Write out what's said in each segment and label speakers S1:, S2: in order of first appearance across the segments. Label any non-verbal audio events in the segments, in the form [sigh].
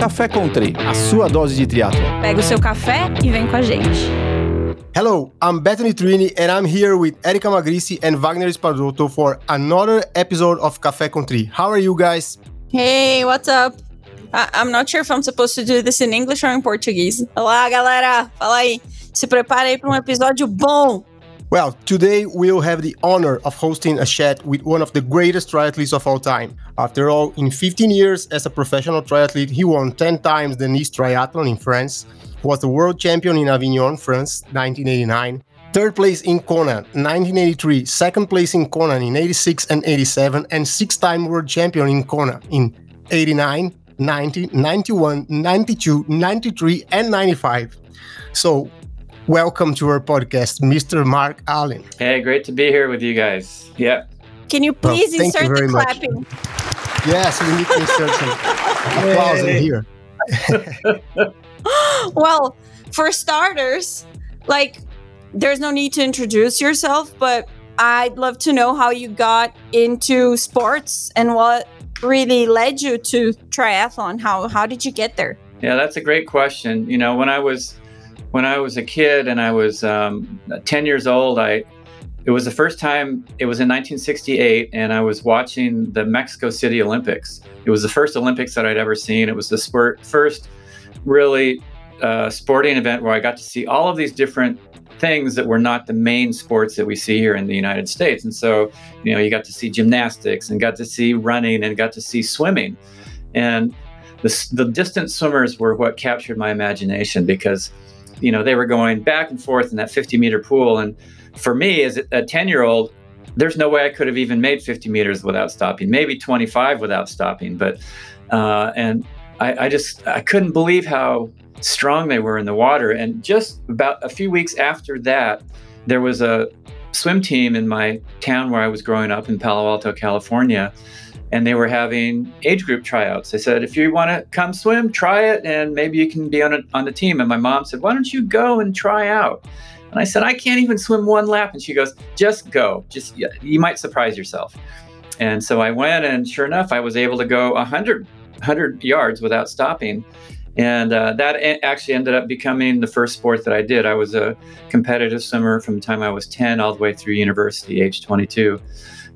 S1: Café Country, a sua dose de triatlo.
S2: Pega o seu café e vem com a gente.
S3: Hello, I'm Bethany Trini and I'm here with Erika Magrici and Wagner Spadotto for another episode of Café Country. How are you guys?
S2: Hey, what's up? I I'm not sure if I'm supposed to do this in English or in Portuguese. Olá, galera. Fala aí. Se prepare aí para um episódio bom.
S3: Well, today we'll have the honor of hosting a chat with one of the greatest triathletes of all time. After all, in 15 years as a professional triathlete, he won 10 times the Nice Triathlon in France, was the world champion in Avignon, France, 1989, third place in Kona, 1983, second place in Kona in 86 and 87, and six-time world champion in Kona in 89, 90, 91, 92, 93, and 95. So Welcome to our podcast, Mr. Mark Allen.
S4: Hey, great to be here with you guys. Yeah.
S2: Can you please
S3: well,
S2: insert
S3: you
S2: the
S3: much.
S2: clapping?
S3: Yes, we need to insert some [laughs] applause in here. [laughs]
S2: well, for starters, like there's no need to introduce yourself, but I'd love to know how you got into sports and what really led you to triathlon. How how did you get there?
S4: Yeah, that's a great question. You know, when I was when I was a kid and I was um, 10 years old, I it was the first time it was in 1968 and I was watching the Mexico City Olympics. It was the first Olympics that I'd ever seen. It was the sport, first really uh, sporting event where I got to see all of these different things that were not the main sports that we see here in the United States. And so, you know, you got to see gymnastics and got to see running and got to see swimming. And the, the distance swimmers were what captured my imagination because you know, they were going back and forth in that 50 meter pool. And for me, as a 10 year old, there's no way I could have even made 50 meters without stopping, maybe 25 without stopping. But, uh, and I, I just, I couldn't believe how strong they were in the water. And just about a few weeks after that, there was a swim team in my town where I was growing up in Palo Alto, California and they were having age group tryouts. They said, if you want to come swim, try it, and maybe you can be on, a, on the team. And my mom said, why don't you go and try out? And I said, I can't even swim one lap. And she goes, just go. Just you might surprise yourself. And so I went, and sure enough, I was able to go 100, 100 yards without stopping. And uh, that actually ended up becoming the first sport that I did. I was a competitive swimmer from the time I was 10 all the way through university, age 22.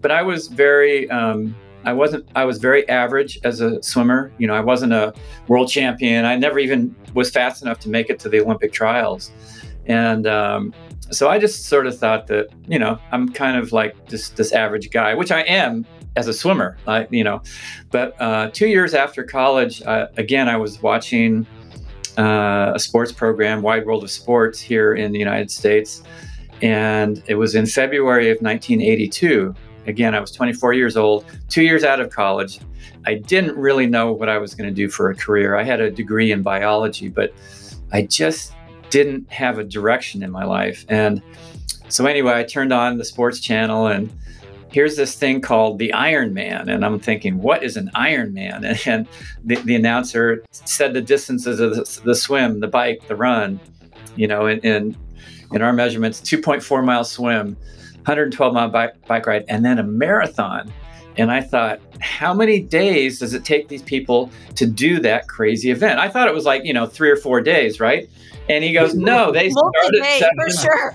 S4: But I was very um, I wasn't I was very average as a swimmer. You know, I wasn't a world champion. I never even was fast enough to make it to the Olympic trials. And um, so I just sort of thought that, you know, I'm kind of like this this average guy, which I am as a swimmer, I, you know. But uh, two years after college, uh, again, I was watching uh, a sports program, Wide World of Sports, here in the United States. And it was in February of 1982 Again, I was 24 years old, two years out of college. I didn't really know what I was going to do for a career. I had a degree in biology, but I just didn't have a direction in my life. And so, anyway, I turned on the sports channel and here's this thing called the Iron Man. And I'm thinking, what is an Iron Man? And, [laughs] and the, the, announcer said the distances of the, the, swim, the bike, the run, you know, in, in, in our measurements, 2.4 mile swim, 112 mile bike, bike ride, and then a marathon. And I thought, how many days does it take these people to do that crazy event? I thought it was like, you know, three or four days, right? And he goes, no, [laughs] they started
S2: for sure.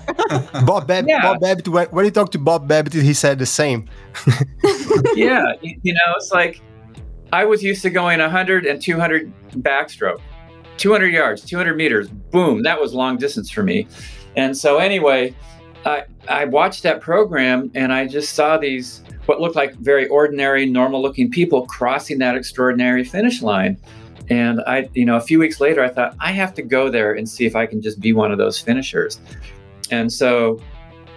S2: [laughs]
S3: Bob Babbitt, yeah. Bob Babbitt, when he talked to Bob Babbitt, he said the same. [laughs]
S4: yeah, you know, it's like I was used to going 100 and 200 backstroke, 200 yards, 200 meters, boom, that was long distance for me. And so anyway, I, I watched that program and I just saw these what looked like very ordinary, normal looking people crossing that extraordinary finish line. And I, you know, a few weeks later, I thought I have to go there and see if I can just be one of those finishers. And so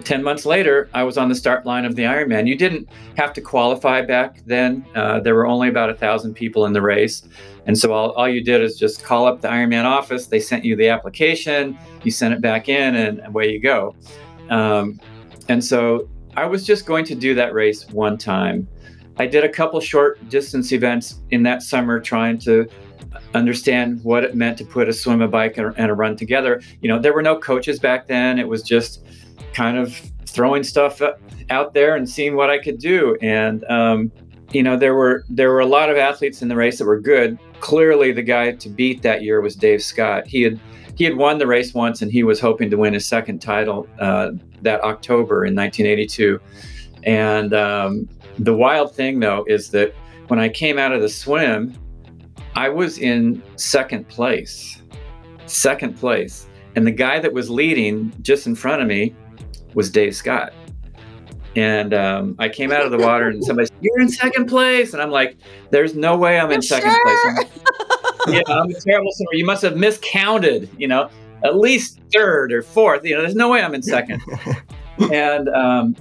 S4: 10 months later, I was on the start line of the Ironman. You didn't have to qualify back then. Uh, there were only about a thousand people in the race. And so all, all you did is just call up the Ironman office. They sent you the application, you sent it back in, and away you go. Um, and so I was just going to do that race one time. I did a couple short distance events in that summer trying to understand what it meant to put a swim, a bike, and a run together. You know, there were no coaches back then. It was just kind of throwing stuff out there and seeing what I could do. And um, you know, there were there were a lot of athletes in the race that were good. Clearly, the guy to beat that year was Dave Scott. He had he had won the race once, and he was hoping to win his second title uh, that October in 1982. And um, the wild thing, though, is that when I came out of the swim, I was in second place. Second place. And the guy that was leading just in front of me was Dave Scott. And um, I came out of the water and somebody said, You're in second place. And I'm like, There's no way I'm in [laughs] second
S2: sure?
S4: place. [laughs] Yeah, I'm a terrible swimmer. You must have miscounted, you know, at least third or fourth. You know, there's no way I'm in second. [laughs] and um,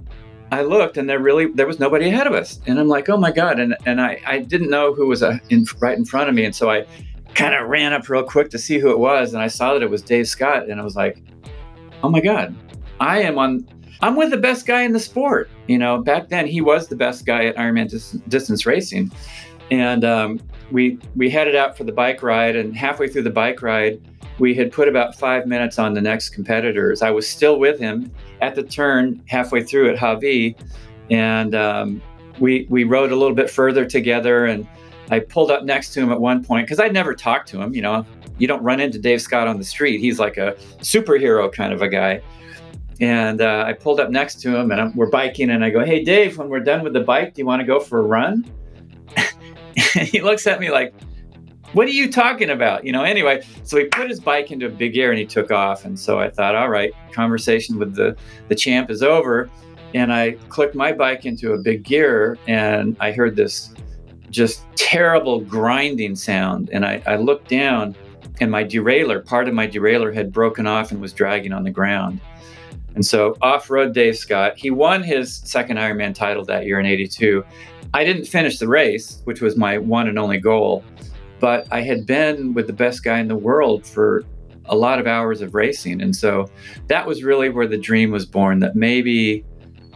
S4: I looked and there really there was nobody ahead of us. And I'm like, oh my God. And and I, I didn't know who was uh, in right in front of me. And so I kind of ran up real quick to see who it was. And I saw that it was Dave Scott. And I was like, oh my God, I am on I'm with the best guy in the sport. You know, back then he was the best guy at Ironman dis- distance racing, and um, we we headed out for the bike ride. And halfway through the bike ride, we had put about five minutes on the next competitors. I was still with him at the turn halfway through at Hawi, and um, we we rode a little bit further together. And I pulled up next to him at one point because I'd never talked to him. You know, you don't run into Dave Scott on the street. He's like a superhero kind of a guy. And uh, I pulled up next to him and I'm, we're biking. And I go, Hey, Dave, when we're done with the bike, do you want to go for a run? [laughs] he looks at me like, What are you talking about? You know, anyway, so he put his bike into a big gear and he took off. And so I thought, All right, conversation with the, the champ is over. And I clicked my bike into a big gear and I heard this just terrible grinding sound. And I, I looked down and my derailleur, part of my derailleur had broken off and was dragging on the ground. And so off rode Dave Scott, he won his second Ironman title that year in 82. I didn't finish the race, which was my one and only goal, but I had been with the best guy in the world for a lot of hours of racing. And so that was really where the dream was born that maybe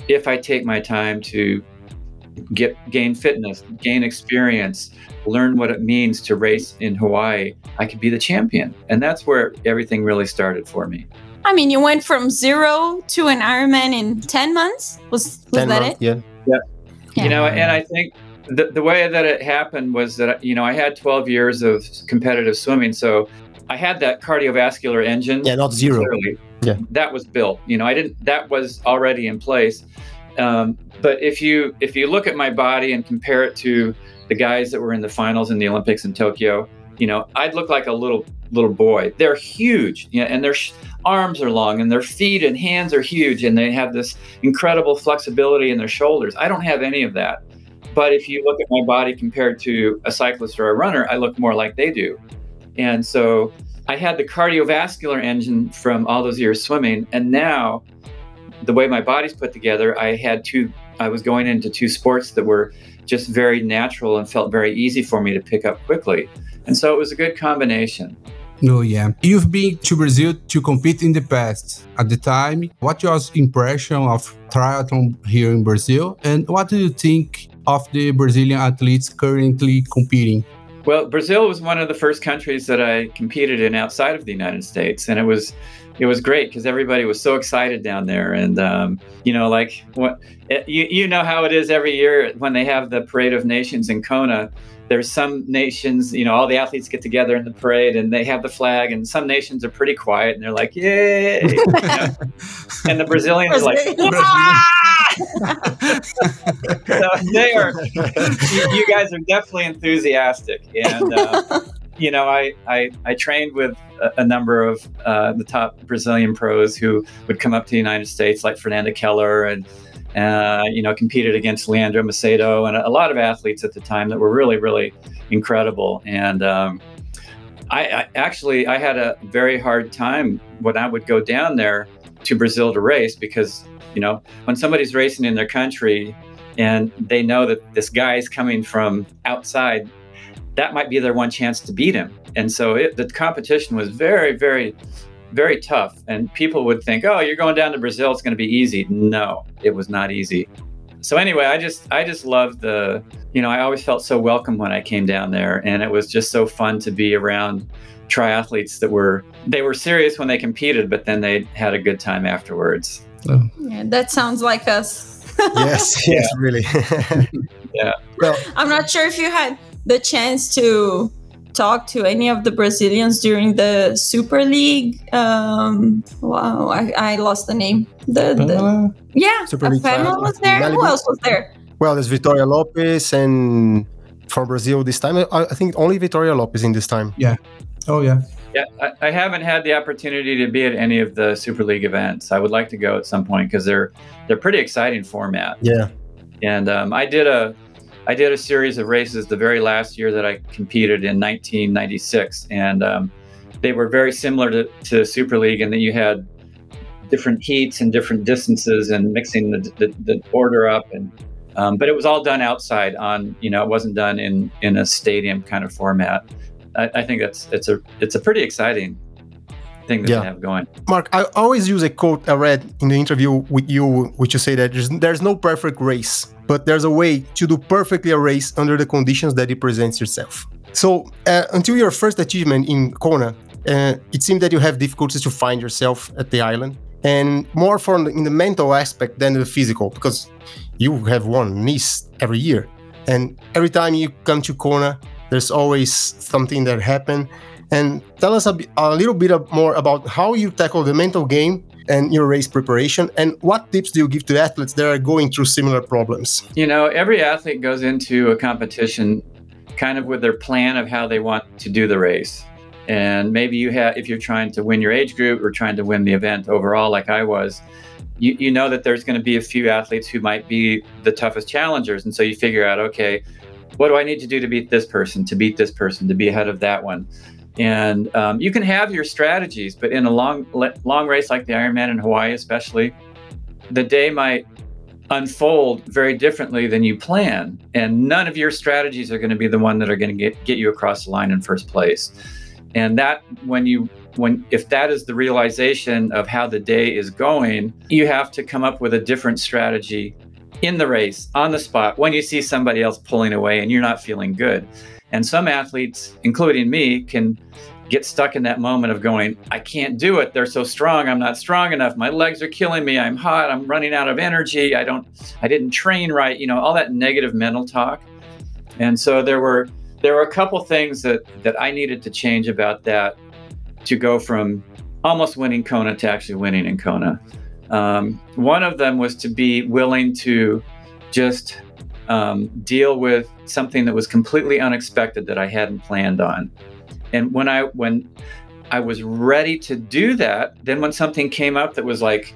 S4: if I take my time to get gain fitness, gain experience, learn what it means to race in Hawaii, I could be the champion. And that's where everything really started for me.
S2: I mean, you went from zero to an Ironman in 10 months? Was, was
S3: 10
S2: that
S3: months,
S2: it?
S3: Yeah.
S2: Yeah.
S4: You know, and I think the, the way that it happened was that, you know, I had 12 years of competitive swimming. So I had that cardiovascular engine.
S3: Yeah, not zero.
S4: Clearly.
S3: Yeah.
S4: That was built. You know, I didn't, that was already in place. Um, but if you if you look at my body and compare it to the guys that were in the finals in the Olympics in Tokyo, you know, I'd look like a little little boy. They're huge, you know, and their sh- arms are long, and their feet and hands are huge, and they have this incredible flexibility in their shoulders. I don't have any of that. But if you look at my body compared to a cyclist or a runner, I look more like they do. And so I had the cardiovascular engine from all those years swimming, and now the way my body's put together, I had two. I was going into two sports that were just very natural and felt very easy for me to pick up quickly. And so it was a good combination.
S5: Oh yeah. You've been to Brazil to compete in the past. At the time, what was impression of triathlon here in Brazil and what do you think of the Brazilian athletes currently competing?
S4: Well, Brazil was one of the first countries that I competed in outside of the United States, and it was it was great because everybody was so excited down there, and um, you know, like what you you know how it is every year when they have the Parade of Nations in Kona. There's some nations, you know, all the athletes get together in the parade and they have the flag, and some nations are pretty quiet and they're like, "Yay!" You [laughs] know? and the Brazilians are like, [laughs] so they are you, you guys are definitely enthusiastic and uh, [laughs] you know I, I i trained with a, a number of uh, the top brazilian pros who would come up to the united states like fernanda keller and uh, you know competed against leandro macedo and a, lot of athletes at the time that were really really incredible. And um, I, I actually i had a very hard time when i would go down there to brazil to race because you know when somebody's racing in their country and they know that this guy is coming from outside that might be their one chance to beat him. And so it, the competition was very very very tough and people would think oh you're going down to brazil it's going to be easy no it was not easy so anyway i just i just loved the you know i always felt so welcome when i came down there and it was just so fun to be around triathletes that were they were serious when they competed but then they had a good time afterwards oh.
S2: Yeah, that sounds like us. [laughs]
S3: yes, yes, [laughs] really. [laughs]
S4: Yeah.
S3: Well,
S2: I'm not sure if you had the chance to talk to any of the Brazilians during the Super League. Um, wow, I, I lost the name. The, the yeah,
S3: Super League
S2: Fama
S3: final
S2: was
S3: in
S2: there. Who else was there?
S3: well, there's Vitória Lopes and from Brazil this time. I, I think only Vitória Lopes in this time. Yeah.
S5: Oh yeah.
S4: Yeah, I, I haven't had the opportunity to be at any of the Super League events. I would like to go at some point because they're they're pretty exciting format.
S3: Yeah.
S4: And um, I did a I did a series of races the very last year that I competed in 1996, and um, they were very similar to, to Super League in that you had different heats and different distances and mixing the, the, the order up and um, but it was all done outside on you know it wasn't done in in a stadium kind of format. I, I think that's it's a it's a pretty exciting thing that
S3: Yeah.
S4: have going
S3: Mark, I always use a quote I read in the interview with you, which you say that there's, there's no perfect race, but there's a way to do perfectly a race under the conditions that it presents yourself. So, uh, until your first achievement in Kona, uh, it seemed that you have difficulties to find yourself at the island, and more from the, in the mental aspect than the physical, because you have won Nice every year, and every time you come to Kona, there's always something that happened and tell us a, little bit more about how you tackle the mental game and your race preparation and what tips do you give to athletes that are going through similar problems?
S4: You know every athlete goes into a competition kind of with their plan of how they want to do the race. And maybe you have if you're trying to win your age group or trying to win the event overall like i was you, you know that there's going to be a few athletes who might be the toughest challengers. And so you figure out okay what do i need to do to beat this person to beat this person to be ahead of that one and um, you can have your strategies but in a long long race like the ironman in hawaii especially the day might unfold very differently than you plan. And none of your strategies are going to be the one that are going to get, get you across the line in first place. And that when you when if that is the realization of how the day is going you have to come up with a different strategy in the race on the spot when you see somebody else pulling away and you're not feeling good and some athletes including me can get stuck in that moment of going, I can't do it. They're so strong. I'm not strong enough. My legs are killing me. I'm hot. I'm running out of energy. I don't, I didn't train right. You know, all that negative mental talk. And so there were, there were a couple things that, that I needed to change about that to go from almost winning Kona to actually winning in Kona. Um, one of them was to be willing to just um, deal with something that was completely unexpected that I hadn't planned on. And when i when i was ready to do that then when something came up that was like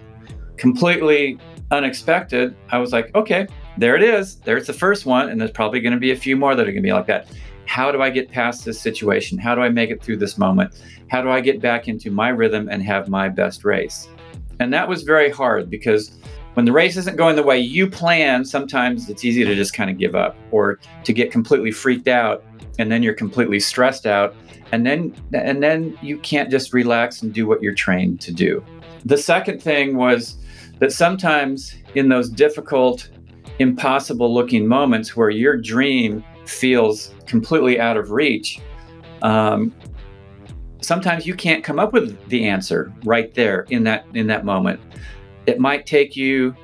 S4: completely unexpected i was like okay there it is. There's the first one and there's probably going to be a few more that are going to be like that. How do i get past this situation? How do i make it through this moment? How do i get back into my rhythm and have my best race? And that was very hard because when the race isn't going the way you plan sometimes it's easy to just kind of give up or to get completely freaked out and then you're completely stressed out and then and then you can't just relax and do what you're trained to do. The second thing was that sometimes in those difficult impossible looking moments where your dream feels completely out of reach um, sometimes you can't come up with the answer right there in that in that moment it might take you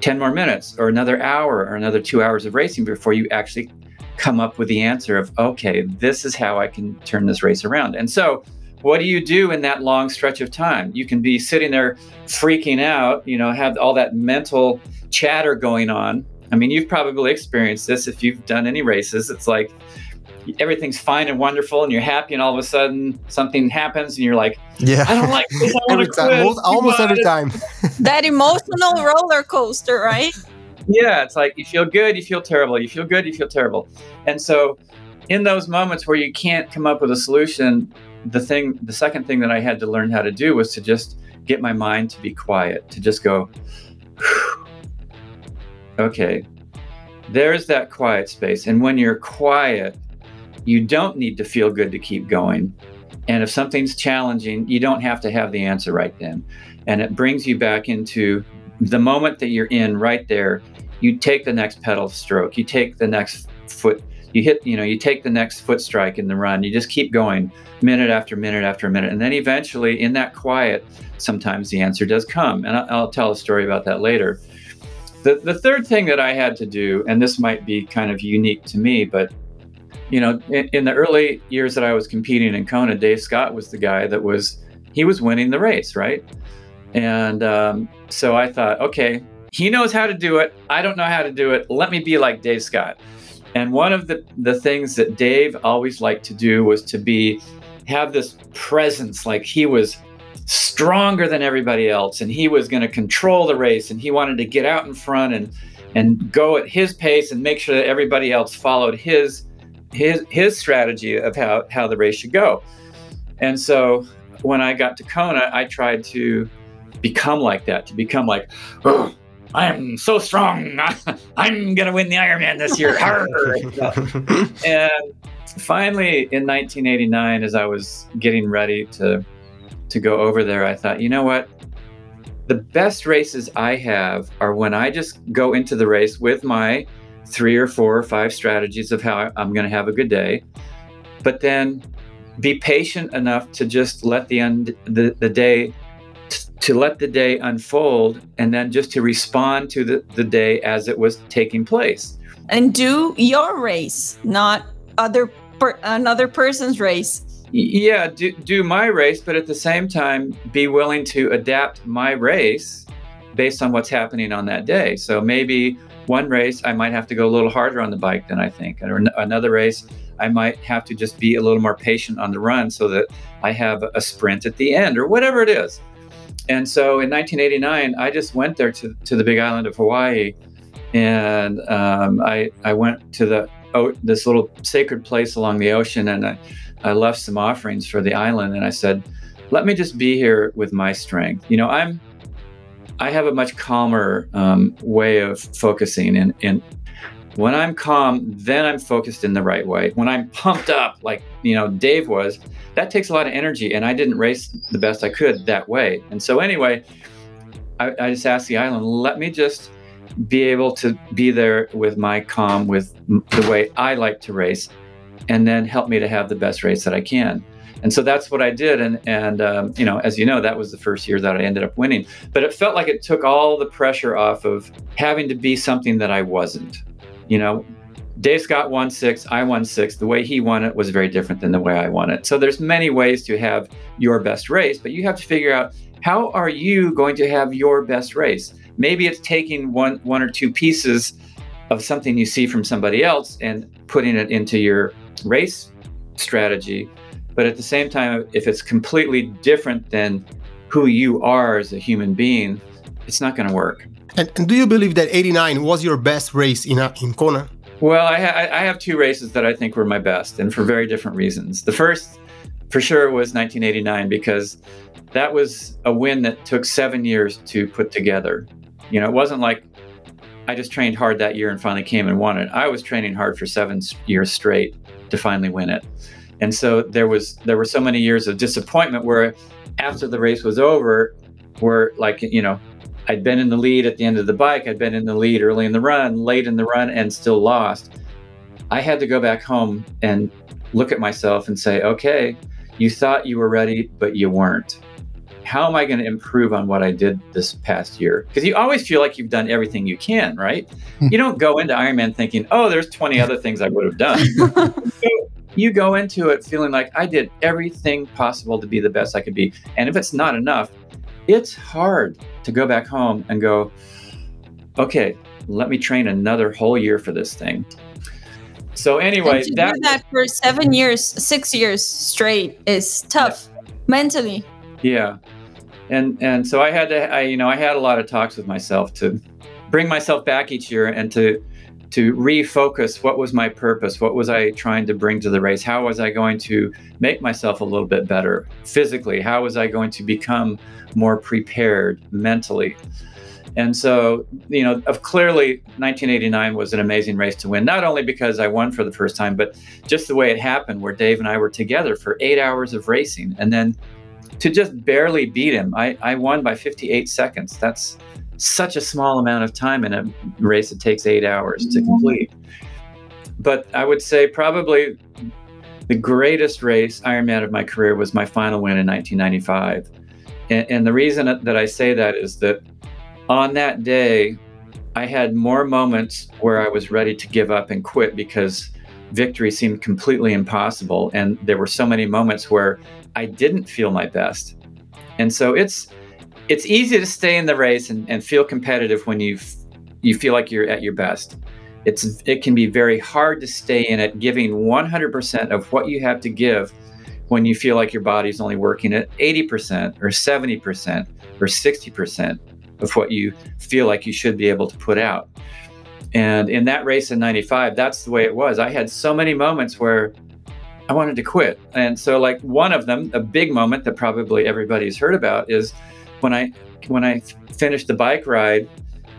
S4: 10 more minutes or another hour or another two hours of racing before you actually come up with the answer of okay this is how i can turn this race around. And so what do you do in that long stretch of time? You can be sitting there freaking out you know have all that mental chatter going on. I mean you've probably experienced this if you've done any races. It's like everything's fine and wonderful and you're happy and all of a sudden something happens and you're like
S3: yeah.
S4: I don't like this i [laughs]
S3: every
S4: want
S3: time
S4: quit.
S3: almost, almost every time. [laughs] [laughs]
S2: That emotional roller coaster, right?
S4: yeah it's like you feel good you feel terrible. You feel good you feel terrible. And so in those moments where you can't come up with a solution the thing the second thing that i had to learn how to do was to just get my mind to be quiet to just go okay there's that quiet space. And when you're quiet you don't need to feel good to keep going. And if something's challenging you don't have to have the answer right then. And it brings you back into the moment that you're in right there. You take the next pedal stroke. You take the next foot. You hit you know you take the next foot strike in the run. You just keep going minute after minute after minute. And then eventually in that quiet sometimes the answer does come. And i'll, I'll tell a story about that later. The, the third thing that I had to do, and this might be kind of unique to me, but you know, in, in the early years that I was competing in Kona, Dave Scott was the guy that was he was winning the race, right? And um, so I thought, okay, he knows how to do it. I don't know how to do it. Let me be like Dave Scott. And one of the, the things that Dave always liked to do was to be have this presence, like he was stronger than everybody else, and he was going to control the race, and he wanted to get out in front and and go at his pace and make sure that everybody else followed his his his strategy of how how the race should go. And so when I got to Kona, I tried to become like that, to become like, oh, I'm so strong. [laughs] I'm gonna win the Ironman this year. [laughs] and finally, in 1989, as I was getting ready to to go over there, I thought, you know what? The best races I have are when I just go into the race with my three or four or five strategies of how I'm going to have a good day, but then be patient enough to just let the un- the, the day to let the day unfold and then just to respond to the, the day as it was taking place.
S2: And do your race not other per- another person's race.
S4: Yeah do, do my race but at the same time be willing to adapt my race based on what's happening on that day. So maybe one race I might have to go a little harder on the bike than I think, or another race I might have to just be a little more patient on the run so that I have a sprint at the end or whatever it is. And so in 1989, I just went there to, to the big island of Hawaii, and um, I I went to the oh, this little sacred place along the ocean, and I, I left some offerings for the island, and I said, let me just be here with my strength. You know, I'm I have a much calmer um, way of focusing. And, and when I'm calm, then I'm focused in the right way. When I'm pumped up, like you know Dave was, that takes a lot of energy, and I didn't race the best I could that way. And so anyway, I, I just asked the island, let me just be able to be there with my calm, with the way I like to race, and then help me to have the best race that I can and so that's what I did. And and um, you know, as you know, that was the first year that I ended up winning. But it felt like it took all the pressure off of having to be something that I wasn't. You know, Dave Scott won six, I won six. The way he won it was very different than the way I won it. So there's many ways to have your best race, but you have to figure out how are you going to have your best race. Maybe it's taking one one or two pieces of something you see from somebody else and putting it into your race strategy but at the same time, if it's completely different than who you are as a human being, it's not going to work.
S3: And, and, do you believe that 89 was your best race in, uh, in Kona?
S4: Well, I, ha- I have two races that I think were my best, and for very different reasons. The first, for sure, was 1989 because that was a win that took seven years to put together. You know, it wasn't like I just trained hard that year and finally came and won it. I was training hard for seven years straight to finally win it. And so there was there were so many years of disappointment where after the race was over, where like you know, I'd been in the lead at the end of the bike, I'd been in the lead early in the run, late in the run, and still lost. I had to go back home and look at myself and say, okay, you thought you were ready, but you weren't. How am I going to improve on what I did this past year? Because you always feel like you've done everything you can, right? Hmm. you don't go into Ironman thinking, oh, there's 20 other things I would have done. [laughs] you go into it feeling like I did everything possible to be the best I could be. And if it's not enough, it's hard to go back home and go, okay, let me train another whole year for this thing. So anyway,
S2: that, that for seven years, six years straight is tough yeah. mentally.
S4: Yeah, and and so I had to, I you know, I had a lot of talks with myself to bring myself back each year and to to refocus what was my purpose what was i trying to bring to the race how was i going to make myself a little bit better physically how was i going to become more prepared mentally. And so you know of clearly 1989 was an amazing race to win not only because i won for the first time but just the way it happened where dave and i were together for eight hours of racing and then to just barely beat him i, I won by 58 seconds. That's such a small amount of time in a race that takes eight hours to complete. But I would say probably the greatest race Ironman of my career was my final win in 1995. And, and the reason that I say that is that on that day, I had more moments where I was ready to give up and quit because victory seemed completely impossible. And there were so many moments where I didn't feel my best. And so it's it's easy to stay in the race and, and feel competitive when you you feel like you're at your best. It's it can be very hard to stay in it, giving 100% of what you have to give when you feel like your body's only working at 80% or 70% or 60% of what you feel like you should be able to put out. And in that race in 95, that's the way it was. I had so many moments where I wanted to quit. And so like one of them, a big moment that probably everybody's heard about is when I when I finished the bike ride,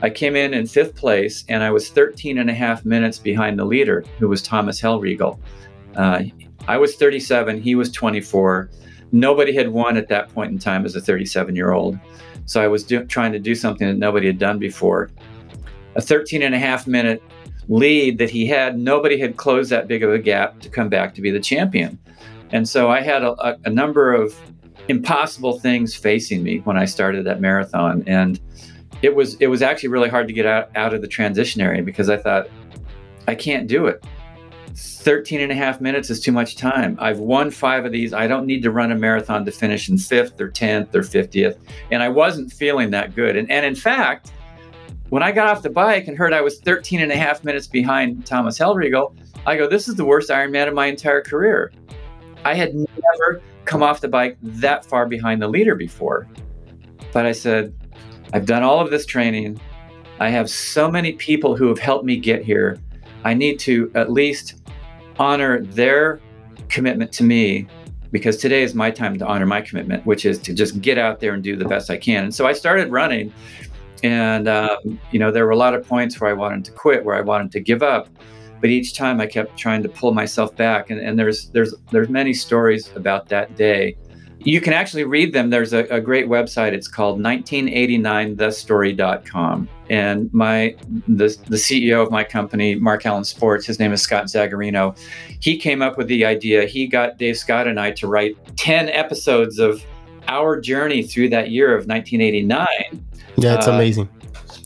S4: I came in in fifth place and I was 13 and a half minutes behind the leader, who was Thomas Hellriegel. Uh, I was 37, he was 24. Nobody had won at that point in time as a 37 year old. So I was do- trying to do something that nobody had done before. A 13 and a half minute lead that he had, nobody had closed that big of a gap to come back to be the champion. And so I had a, a number of impossible things facing me when I started that marathon. And it was it was actually really hard to get out, out of the transition area because I thought, I can't do it. 13 and a half minutes is too much time. I've won five of these. I don't need to run a marathon to finish in fifth or 10th or 50th. And I wasn't feeling that good. And, and in fact, when I got off the bike and heard I was 13 and a half minutes behind Thomas Hellriegel, I go, this is the worst Ironman of my entire career. I had never come off the bike that far behind the leader before. But I said, I've done all of this training. I have so many people who have helped me get here. I need to at least honor their commitment to me because today is my time to honor my commitment, which is to just get out there and do the best I can. And so I started running, and um, you know there were a lot of points where I wanted to quit, where I wanted to give up, but each time I kept trying to pull myself back. And, and there's there's there's many stories about that day you can actually read them. There's a, a great website. It's called 1989thestory.com. And my the, the CEO of my company, Mark Allen Sports, his name is Scott Zagarino. He came up with the idea. He got Dave Scott and I to write 10 episodes of our journey through that year of 1989.
S3: Yeah, it's uh, amazing.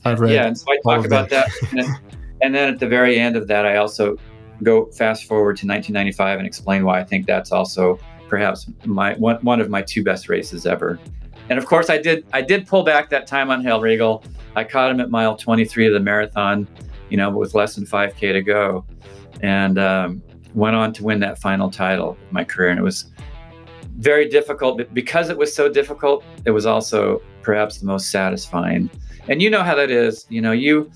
S3: I've read.
S4: Yeah, and so I talk about that. [laughs] and then at the very end of that, I also go fast forward to 1995 and explain why I think that's also perhaps my one, one of my two best races ever. And of course, I did I did pull back that time on Hellriegel. I caught him at mile 23 of the marathon, you know, with less than 5K to go, and um, went on to win that final title of my career. And it was very difficult, but because it was so difficult, it was also perhaps the most satisfying. And you know how that is. You know, you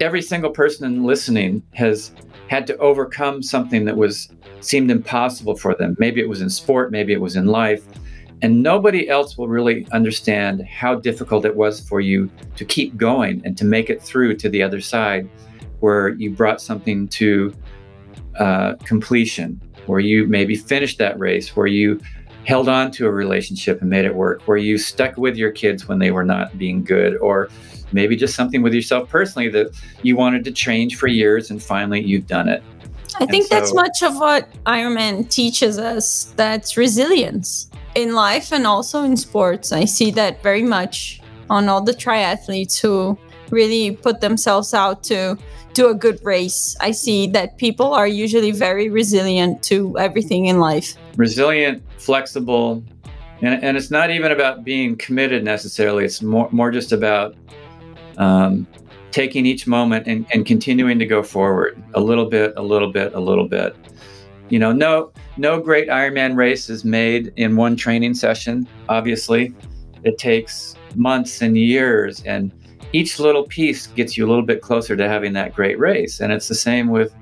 S4: every single person listening has had to overcome something that was seemed impossible for them. Maybe it was in sport, maybe it was in life. And nobody else will really understand how difficult it was for you to keep going and to make it through to the other side where you brought something to uh, completion, where you maybe finished that race, where you held on to a relationship and made it work, where you stuck with your kids when they were not being good, or maybe just something with yourself personally that you wanted to change for years and finally you've done it.
S2: I think so, that's much of what Ironman teaches us that's resilience in life and also in sports. I see that very much on all the triathletes who really put themselves out to do a good race. I see that people are usually very resilient to everything in life.
S4: Resilient, flexible, and, and it's not even about being committed necessarily. It's more, more just about um, taking each moment and, and continuing to go forward a little bit, a little bit, a little bit. You know, no no great Ironman race is made in one training session. Obviously, it takes months and years, and each little piece gets you a little bit closer to having that great race. And it's the same with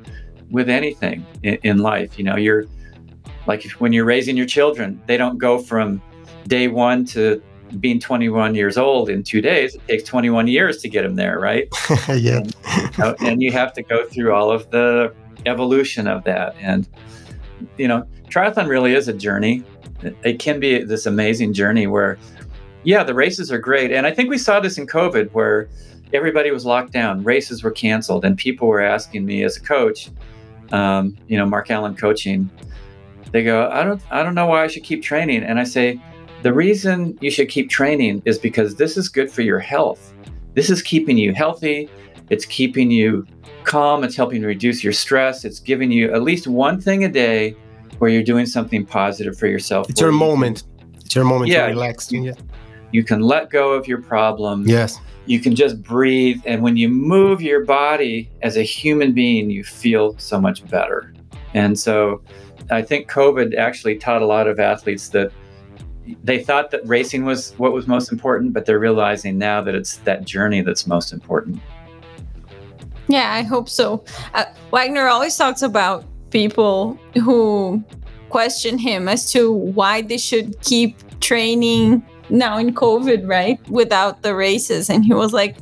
S4: with anything in, in life. You know, you're like when you're raising your children, they don't go from day one to being 21 years old in two days, it takes 21 years to get him there, right? [laughs]
S3: yeah.
S4: And, and, you have to go through all of the evolution of that. And, you know, triathlon really is a journey. It can be this amazing journey where, yeah, the races are great. And I think we saw this in COVID where everybody was locked down, races were canceled, and people were asking me as a coach, um, you know, Mark Allen coaching, they go, I don't, I don't know why I should keep training. And I say, the reason you should keep training is because this is good for your health. this is keeping you healthy. It's keeping you calm. It's helping reduce your stress. It's giving you at least one thing a day where you're doing something positive for yourself.
S3: It's your
S4: you can-
S3: moment. It's your moment
S4: Yeah,
S3: to relax.
S4: you-
S3: yeah.
S4: You can let go of your problems.
S3: Yes.
S4: You can just breathe. And when you move your body as a human being, you feel so much better. And so I think COVID actually taught a lot of athletes that they thought that racing was what was most important, but they're realizing now that it's that journey that's most important.
S2: Yeah, I hope so. Uh, Wagner always talks about people who question him as to why they should keep training now in COVID, right? Without the races. And he was like,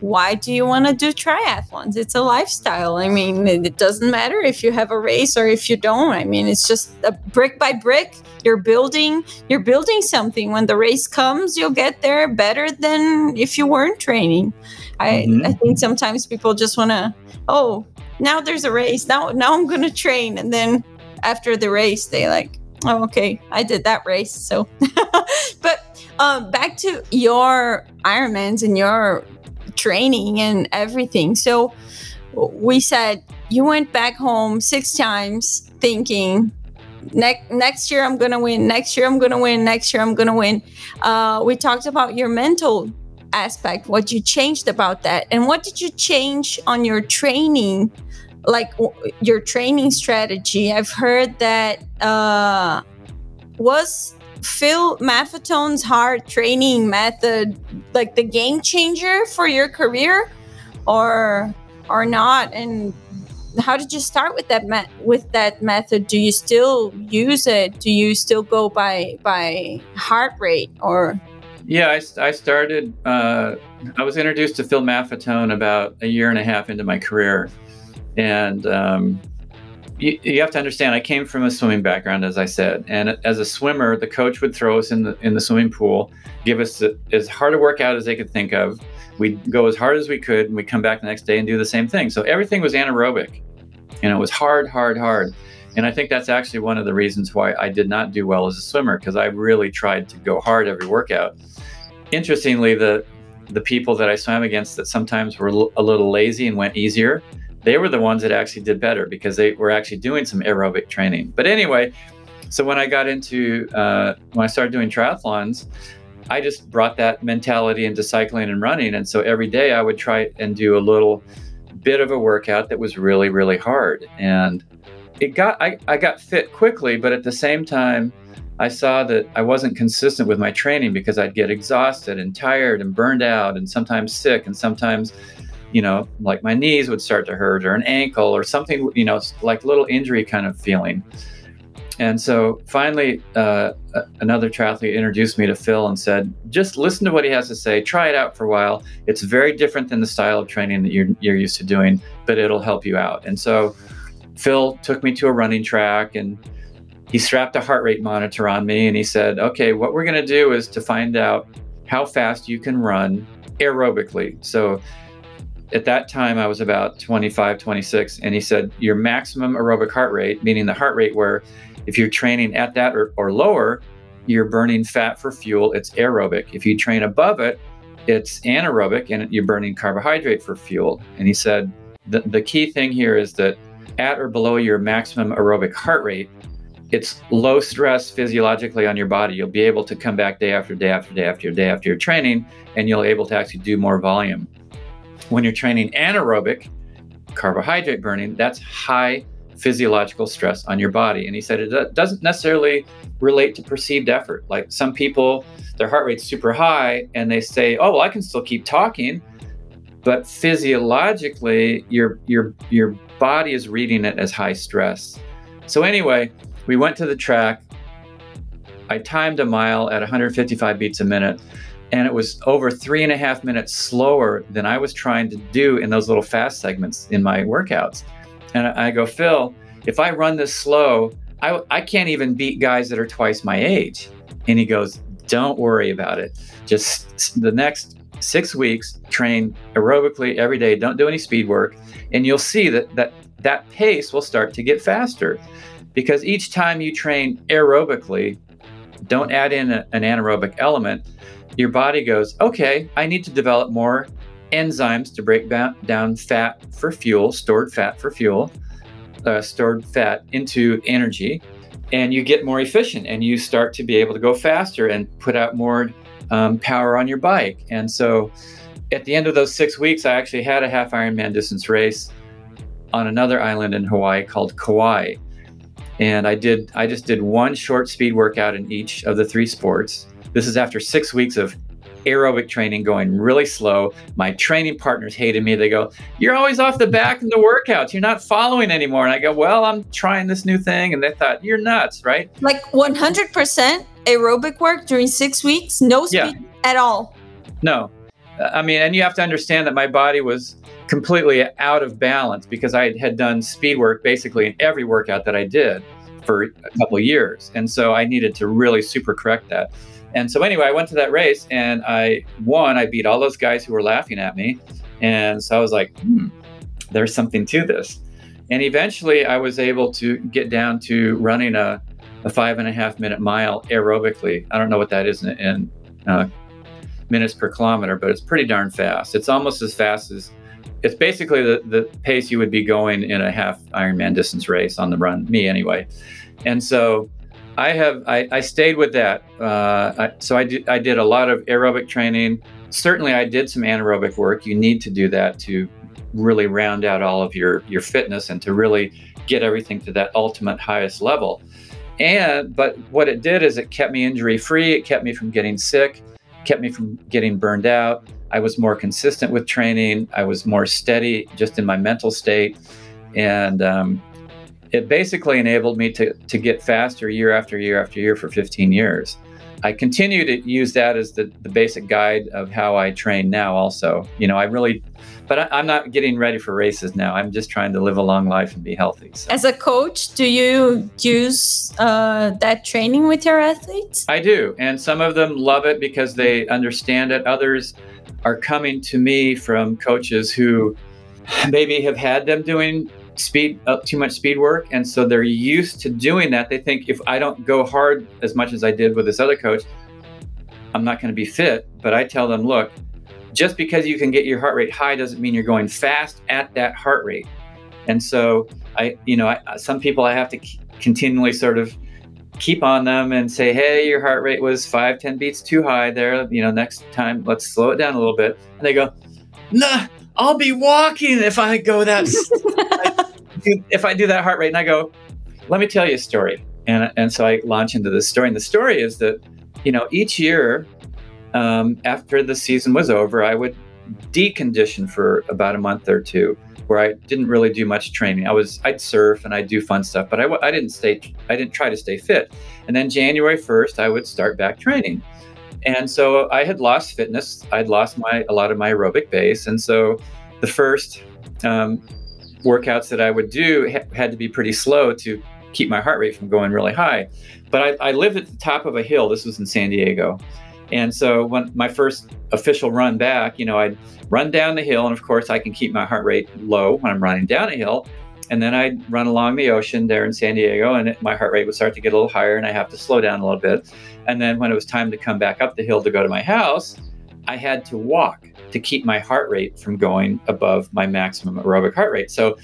S2: why do you want to do triathlons? It's a lifestyle. I mean, it doesn't matter if you have a race or if you don't. I mean, it's just a brick by brick. You're building, you're building something. When the race comes, you'll get there better than if you weren't training. I,
S4: Mhm.
S2: I think sometimes people just want to, oh, now there's a race. Now, now I'm going to train. And then after the race, they like, oh, okay, I did that race. So, [laughs] but um, back to your Ironmans and your training and everything. So we said you went back home six times thinking, next next year I'm gonna win. Next year I'm gonna win. Next year I'm gonna win. Uh, we talked about your mental aspect, what you changed about that, and what did you change on your training, like your training strategy. I've heard that uh, was Phil Maffetone's hard training method like the game changer for your career, or or not, and how did you start with that met with that method? Do you still use it? Do you still go by by heart rate or?
S4: Yeah, I, I started. Uh, I was introduced to Phil Maffetone about a year and a half into my career, and um, you, you have to understand. I came from a swimming background, as I said, and as a swimmer, the coach would throw us in the in the swimming pool, give us the, as hard a workout as they could think of. We'd go as hard as we could, and we'd come back the next day and do the same thing. So everything was anaerobic, and it was hard, hard, hard. And I think that's actually one of the reasons why I did not do well as a swimmer because I really tried to go hard every workout. Interestingly, the the people that I swam against that sometimes were a little lazy and went easier, they were the ones that actually did better because they were actually doing some aerobic training. But anyway, so when I got into uh, when I started doing triathlons, I just brought that mentality into cycling and running, and so every day I would try and do a little bit of a workout that was really really hard and it got I, I got fit quickly but at the same time i saw that i wasn't consistent with my training because i'd get exhausted and tired and burned out and sometimes sick and sometimes you know like my knees would start to hurt or an ankle or something you know like little injury kind of feeling. And so finally uh, another triathlete introduced me to phil and said just listen to what he has to say. Try it out for a while. It's very different than the style of training that you're, you're used to doing but it'll help you out. And so Phil took me to a running track and he strapped a heart rate monitor on me and he said, Okay, what we're going to do is to find out how fast you can run aerobically. So at that time, I was about 25, 26. And he said, Your maximum aerobic heart rate, meaning the heart rate where if you're training at that or, or lower, you're burning fat for fuel, it's aerobic. If you train above it, it's anaerobic and you're burning carbohydrate for fuel. And he said, the, the key thing here is that at or below your maximum aerobic heart rate, it's low stress physiologically on your body. You'll be able to come back day after day after day after day after your training, and you'll be able to actually do more volume. When you're training anaerobic, carbohydrate burning, that's high physiological stress on your body. And he said it doesn't necessarily relate to perceived effort. Like some people, their heart rate's super high, and they say, "Oh, well, I can still keep talking." But physiologically, your your your body is reading it as high stress. So anyway, we went to the track. I timed a mile at 155 beats a minute, and it was over three and a half minutes slower than I was trying to do in those little fast segments in my workouts. And I go, Phil, if I run this slow, I, I can't even beat guys that are twice my age. And he goes, Don't worry about it. Just the next six weeks, train aerobically every day. Don't do any speed work, and you'll see that that that pace will start to get faster. Because each time you train aerobically, don't add in a- an anaerobic element. Your body goes, okay, I need to develop more enzymes to break down fat for fuel, stored fat for fuel, uh, stored fat into energy, and you get more efficient and you start to be able to go faster and put out more um, power on your bike. And so at the end of those six weeks, I actually had a half Ironman distance race on another island in Hawaii called Kauai. And I did I just did one short speed workout in each of the three sports. This is after six weeks of aerobic training going really slow. My training partners hated me. They go, You're always off the back in the workouts. You're not following anymore. And I go, Well, I'm trying this new thing. And they thought, You're nuts, right?
S2: Like 100% aerobic work during six weeks, no speed
S4: Yeah.
S2: at all.
S4: No. I mean, and you have to understand that my body was completely out of balance because I had done speed work basically in every workout that I did for a couple of years. And so I needed to really super correct that. And so anyway, I went to that race and I won. I beat all those guys who were laughing at me. And so I was like, hmm, there's something to this. And eventually I was able to get down to running a, a five and a half minute mile aerobically. I don't know what that is in, uh, minutes per kilometer, but it's pretty darn fast. It's almost as fast as it's basically the, the pace you would be going in a half Ironman distance race on the run, me anyway. And so I have I, I stayed with that. Uh, I, so I did I did a lot of aerobic training. Certainly, I did some anaerobic work. You need to do that to really round out all of your your fitness and to really get everything to that ultimate highest level. And but what it did is it kept me injury free. It kept me from getting sick, kept me from getting burned out. I was more consistent with training. I was more steady just in my mental state, and um, it basically enabled me to to get faster year after year after year for 15 years. I continue to use that as the, the basic guide of how I train now. Also, you know, I really, but I, I'm not getting ready for races now. I'm just trying to live a long life and be healthy. So.
S2: As a coach, do you use uh, that training with your athletes?
S4: I do. And some of them love it because they understand it. Others are coming to me from coaches who maybe have had them doing speed uh, too much speed work. And so they're used to doing that. They think if i don't go hard as much as i did with this other coach i'm not going to be fit. But i tell them look just because you can get your heart rate high doesn't mean you're going fast at that heart rate. And so i you know I, some people i have to c- continually sort of keep on them and say hey your heart rate was 5 10 beats too high there. You know next time let's slow it down a little bit. And they go nah i'll be walking if i go that [laughs] do- if I do that heart rate and I go, let me tell you a story. And, and so I launch into this story. And the story is that, you know, each year um, after the season was over, I would decondition for about a month or two where I didn't really do much training. I was, I'd surf and I'd do fun stuff, but I didn't stay, I didn't try to stay fit. And then January 1st, I would start back training. And so I had lost fitness. I'd lost my, a lot of my aerobic base. And so the first um, workouts that I would do ha- had to be pretty slow to keep my heart rate from going really high. But I, I lived at the top of a hill. This was in San Diego. And so when my first official run back, you know, I'd run down the hill. And of course, I can keep my heart rate low when I'm running down a hill. And then I'd run along the ocean there in San Diego, and it, my heart rate would start to get a little higher, and I have to slow down a little bit. And then when it was time to come back up the hill to go to my house, I had to walk to keep my heart rate from going above my maximum aerobic heart rate. So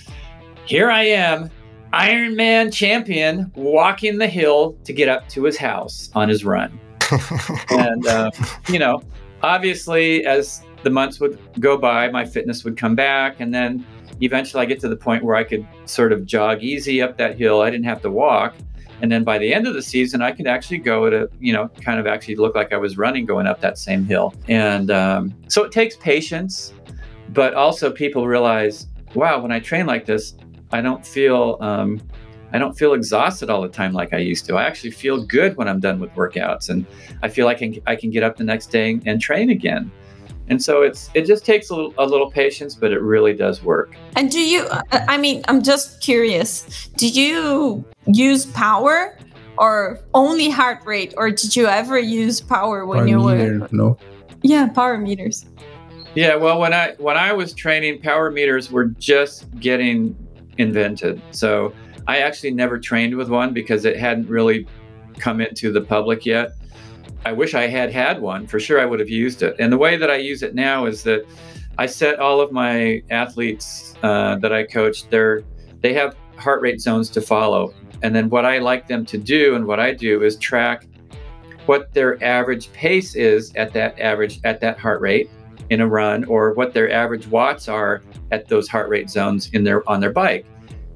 S4: here I am, Ironman champion, walking the hill to get up to his house on his run. [laughs] and, uh, you know, obviously, as the months would go by, my fitness would come back. And then eventually I get to the point where I could sort of jog easy up that hill. I didn't have to walk. And then by the end of the season, I could actually go to you know, kind of actually look like I was running going up that same hill. And um, so it takes patience, but also people realize, wow, when I train like this, I don't feel, um, I don't feel exhausted all the time like I used to. I actually feel good when I'm done with workouts, and I feel like I can, I can get up the next day and train again. And so it's it just takes a little, a little patience, but it really does work.
S2: And do you, uh, I mean, I'm just curious, do you use power or only heart rate, or did you ever use power when
S5: Or
S2: you were?
S5: neither, no.
S2: Yeah, power meters.
S4: Yeah, well, when I when I was training, power meters were just getting invented. So I actually never trained with one because it hadn't really come into the public yet. I wish I had had one. For sure, I would have used it. And the way that I use it now is that I set all of my athletes uh, that I coach. They're they have heart rate zones to follow, and then what I like them to do, and what I do is track what their average pace is at that average at that heart rate in a run, or what their average watts are at those heart rate zones in their on their bike.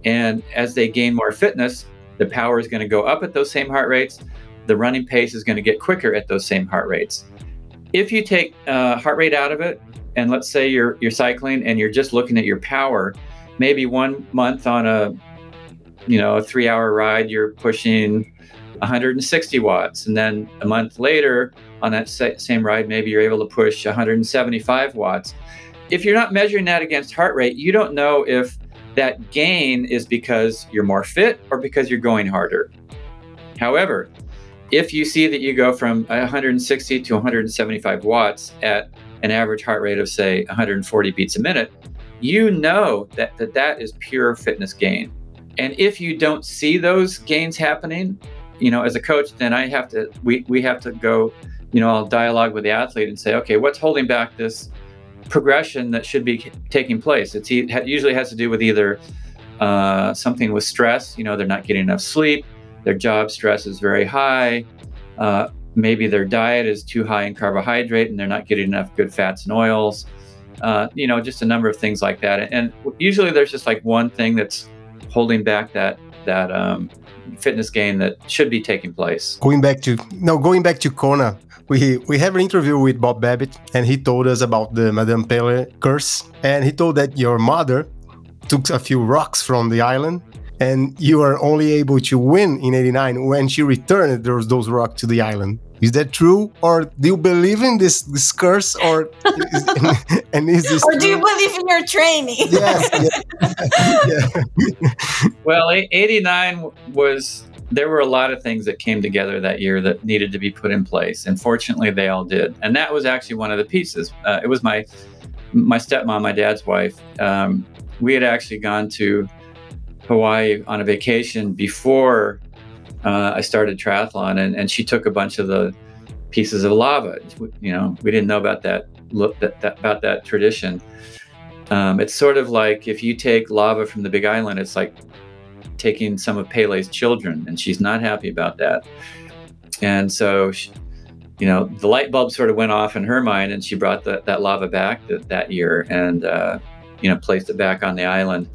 S4: And as they gain more fitness, the power is going to go up at those same heart rates. The running pace is going to get quicker at those same heart rates. If you take uh, heart rate out of it, and let's say you're you're cycling and you're just looking at your power, maybe one month on a you know a three hour ride you're pushing 160 watts, and then a month later on that same ride maybe you're able to push 175 watts. If you're not measuring that against heart rate, you don't know if that gain is because you're more fit or because you're going harder. However, if you see that you go from 160 to 175 watts at an average heart rate of say 140 beats a minute, you know that that, that is pure fitness gain. And if you don't see those gains happening, you know, as a coach, then I have to we we have to go, you know, I'll dialogue with the athlete and say, okay, what's holding back this progression that should be taking place? It's it usually has to do with either uh, something with stress, you know, they're not getting enough sleep, their job stress is very high, uh, maybe their diet is too high in carbohydrate and they're not getting enough good fats and oils. Uh, you know, just a number of things like that. And usually there's just like one thing that's holding back that that um, fitness gain that should be taking place.
S3: Going back to no, going back to Kona, we we have an interview with Bob Babbitt, and he told us about the Madame Pele curse, and he told that your mother took a few rocks from the island and you are only able to win in 89 when she returned those, those rocks to the island. Is that true, or do you believe in this, this curse, or is, [laughs]
S2: and is this? Or do true? you believe in your training?
S3: Yes. [laughs]
S4: yeah. well, '89 was there were a lot of things that came together that year that needed to be put in place, and fortunately, they all did. And that was actually one of the pieces. Uh, it was my my stepmom, my dad's wife. Um, we had actually gone to Hawaii on a vacation before uh, I started triathlon, and, and she took a bunch of the pieces of lava. You know, we didn't know about that, that, that about that tradition. Um, it's sort of like if you take lava from the Big Island, it's like taking some of Pele's children, and she's not happy about that. And so, she, you know, the light bulb sort of went off in her mind, and she brought the, that lava back that, that year and, uh, you know, placed it back on the island.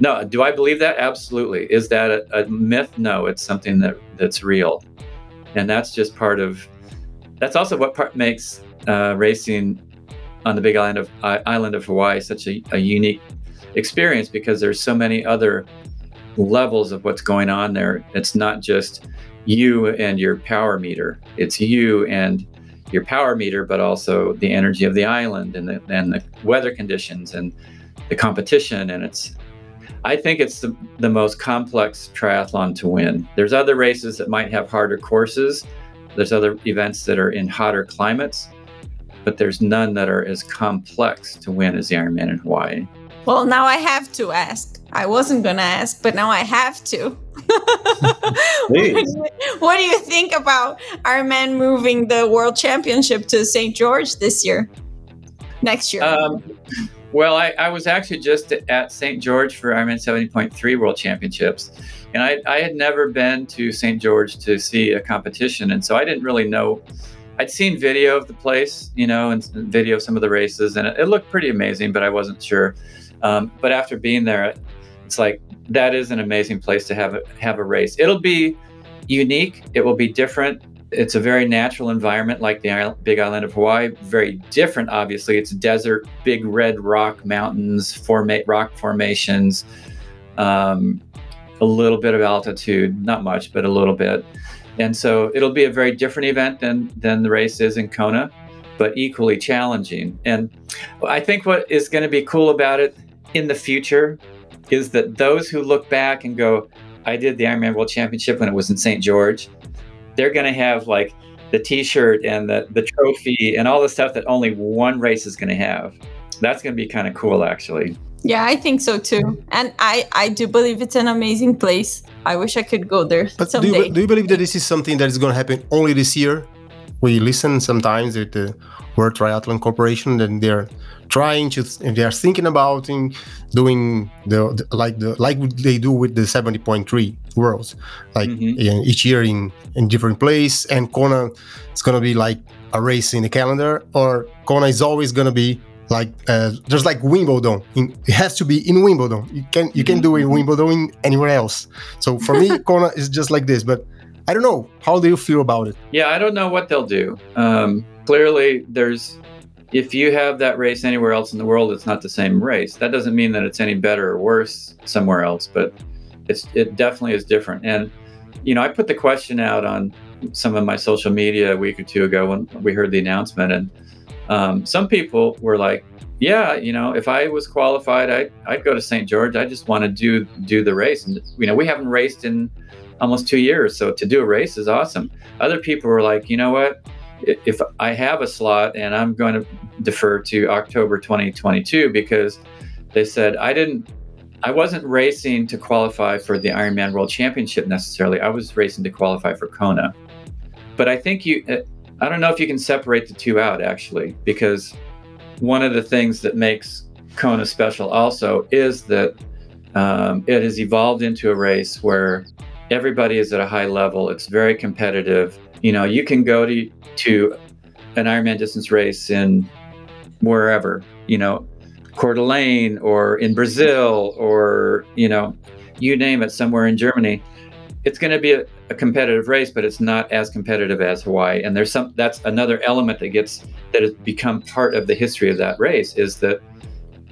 S4: No, do I believe that? Absolutely. Is that a, a myth? No, it's something that that's real, and that's just part of. That's also what part makes uh, racing on the Big Island of Island of Hawaii such a, a unique experience because there's so many other levels of what's going on there. It's not just you and your power meter. It's you and your power meter, but also the energy of the island and the and the weather conditions and the competition. And it's I think it's the, the most complex triathlon to win. There's other races that might have harder courses. There's other events that are in hotter climates, but there's none that are as complex to win as the Ironman in Hawaii.
S2: Well, now I have to ask. I wasn't going to ask, but now I have to. [laughs] [laughs] what do you think about Ironman moving the World Championship to St. George this year? Next year? Um,
S4: well, I, I was actually just at St. George for Ironman 70.3 World Championships. And I, I had never been to St. George to see a competition. And so I didn't really know. I'd seen video of the place, you know, and video of some of the races, and it, it looked pretty amazing, but I wasn't sure. Um, but after being there, it's like that is an amazing place to have a, have a race. It'll be unique. It will be different it's a very natural environment like the big island of hawaii. Very different obviously. It's desert big red rock mountains formate rock formations um, a little bit of altitude not much but a little bit. And so it'll be a very different event than than the race is in kona but equally challenging. And i think what is going to be cool about it in the future is that those who look back and go i did the ironman world championship when it was in st george they're going to have like the t-shirt and the, the trophy and all the stuff that only one race is going to have. That's going to be kind of cool actually.
S2: Yeah i think so too. And i i do believe it's an amazing place. I wish i could go there but someday.
S3: Do, you, do you believe that this is something that is going to happen only this year? We listen sometimes with the uh, world triathlon corporation and they're trying to if they are thinking about in doing the, the like the like they do with the 70.3 worlds. Like
S4: Mhm.
S3: in, each year in in different place and kona it's gonna be like a race in the calendar or kona is always gonna be like uh, there's like wimbledon. In, it has to be in wimbledon. You can you can do it in wimbledon anywhere else. So for me [laughs] kona is just like this but i don't know. How do you feel about it?
S4: Yeah, I don't know what they'll do. Um, clearly, there's if you have that race anywhere else in the world, it's not the same race. That doesn't mean that it's any better or worse somewhere else, but it's it definitely is different. And you know, I put the question out on some of my social media a week or two ago when we heard the announcement, and um, some people were like, "Yeah, you know, if I was qualified, I I'd go to St. George. I just want to do do the race." And you know, we haven't raced in almost two years, so to do a race is awesome. Other people were like, you know what? If I have a slot and I'm going to defer to October 2022 because they said I didn't, I wasn't racing to qualify for the Ironman World Championship necessarily. I was racing to qualify for Kona. But I think you, uh, I don't know if you can separate the two out actually, because one of the things that makes Kona special also is that um, it has evolved into a race where everybody is at a high level. It's very competitive. You know, you can go to to an Ironman distance race in wherever, you know, Coeur d'Alene or in Brazil or you know, you name it, somewhere in Germany. It's going to be a, a competitive race, but it's not as competitive as Hawaii. And there's some that's another element that gets that has become part of the history of that race is that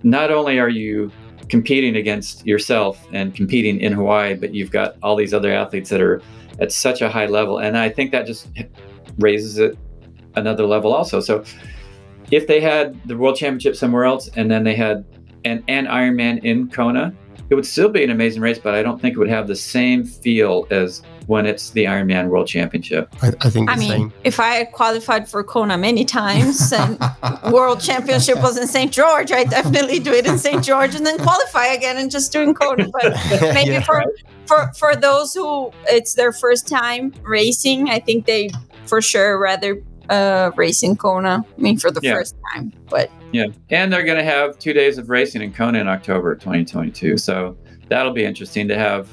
S4: not only are you competing against yourself and competing in Hawaii, but you've got all these other athletes that are at such a high level. And I think that just raises it another level also. So if they had the world championship somewhere else and then they had an, an Ironman in Kona, it would still be an amazing race, but I don't think it would have the same feel as when it's the Ironman World Championship.
S3: i, I think the
S2: I mean,
S3: same
S2: if I had qualified for Kona many times [laughs] and World Championship was in St. George, I definitely do it in St. George and then qualify again and just do in Kona. But [laughs] maybe
S3: Yeah.
S2: for for for those who it's their first time racing, I think they for sure rather uh race in Kona. I mean, for the
S4: Yeah.
S2: first time, but
S4: Yeah, and they're going to have two days of racing in Kona in October 2022. So that'll be interesting to have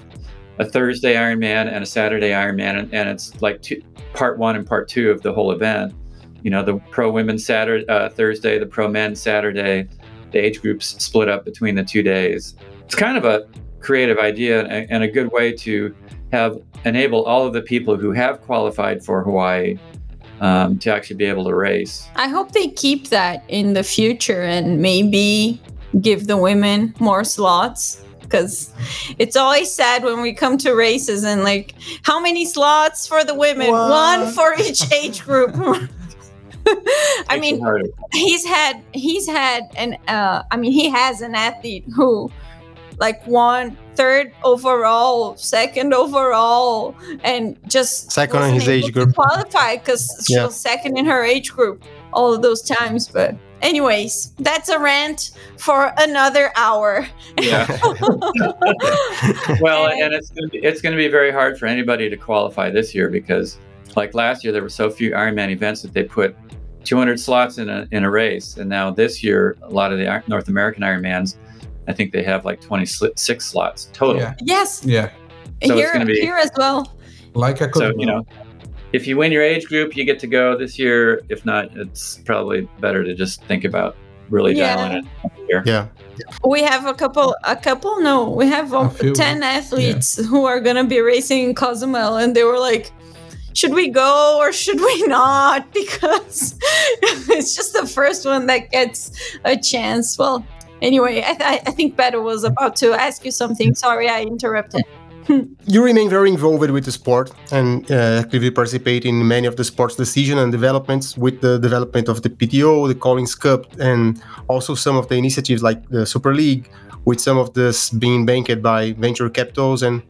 S4: a Thursday Ironman and a Saturday Ironman, and, and it's like two, part one and part two of the whole event. You know, the pro women Saturday, uh, Thursday, the pro men Saturday. The age groups split up between the two days. It's kind of a creative idea and, and a good way to have enable all of the people who have qualified for Hawaii um, to actually be able to race.
S2: I hope they keep that in the future and maybe give the women more slots because it's always sad when we come to races and like how many slots for the women
S3: What?
S2: one for each age group [laughs] [laughs] i
S4: Makes
S2: mean
S4: harder.
S2: he's had he's had an uh i mean he has an athlete who like won third overall second overall and just
S3: Second in his age group.
S2: qualify because she
S3: Yeah.
S2: was second in her age group all of those times but anyways that's a rant for another hour
S4: Yeah. [laughs] [laughs] well, and it's gonna be, it's going to be very hard for anybody to qualify this year because, like last year, there were so few Ironman events that they put 200 slots in a in a race, and now this year, a lot of the North American Ironmans, I think they have like 26 slots total.
S5: Yeah.
S2: yes
S5: Yeah.
S4: So it's
S2: here,
S4: gonna be-
S2: here as well
S5: Like I could.
S4: So you know, if you win your age group, you get to go this year. If not, it's probably better to just think about really
S2: Yeah.
S4: dialing it.
S3: yeah
S2: we have a couple a couple no we have um,
S5: A few,
S2: 10 athletes who are gonna be racing in cozumel and they were like should we go or should we not [laughs] because [laughs] it's just the first one that gets a chance well anyway i, th- I think beto was about to ask you something sorry i interrupted [laughs]
S3: you remain very involved with the sport and uh, actively participate in many of the sports decision and developments with the development of the PTO, the Collins Cup, and also some of the initiatives like the Super League, with some of this being banked by venture capitals. And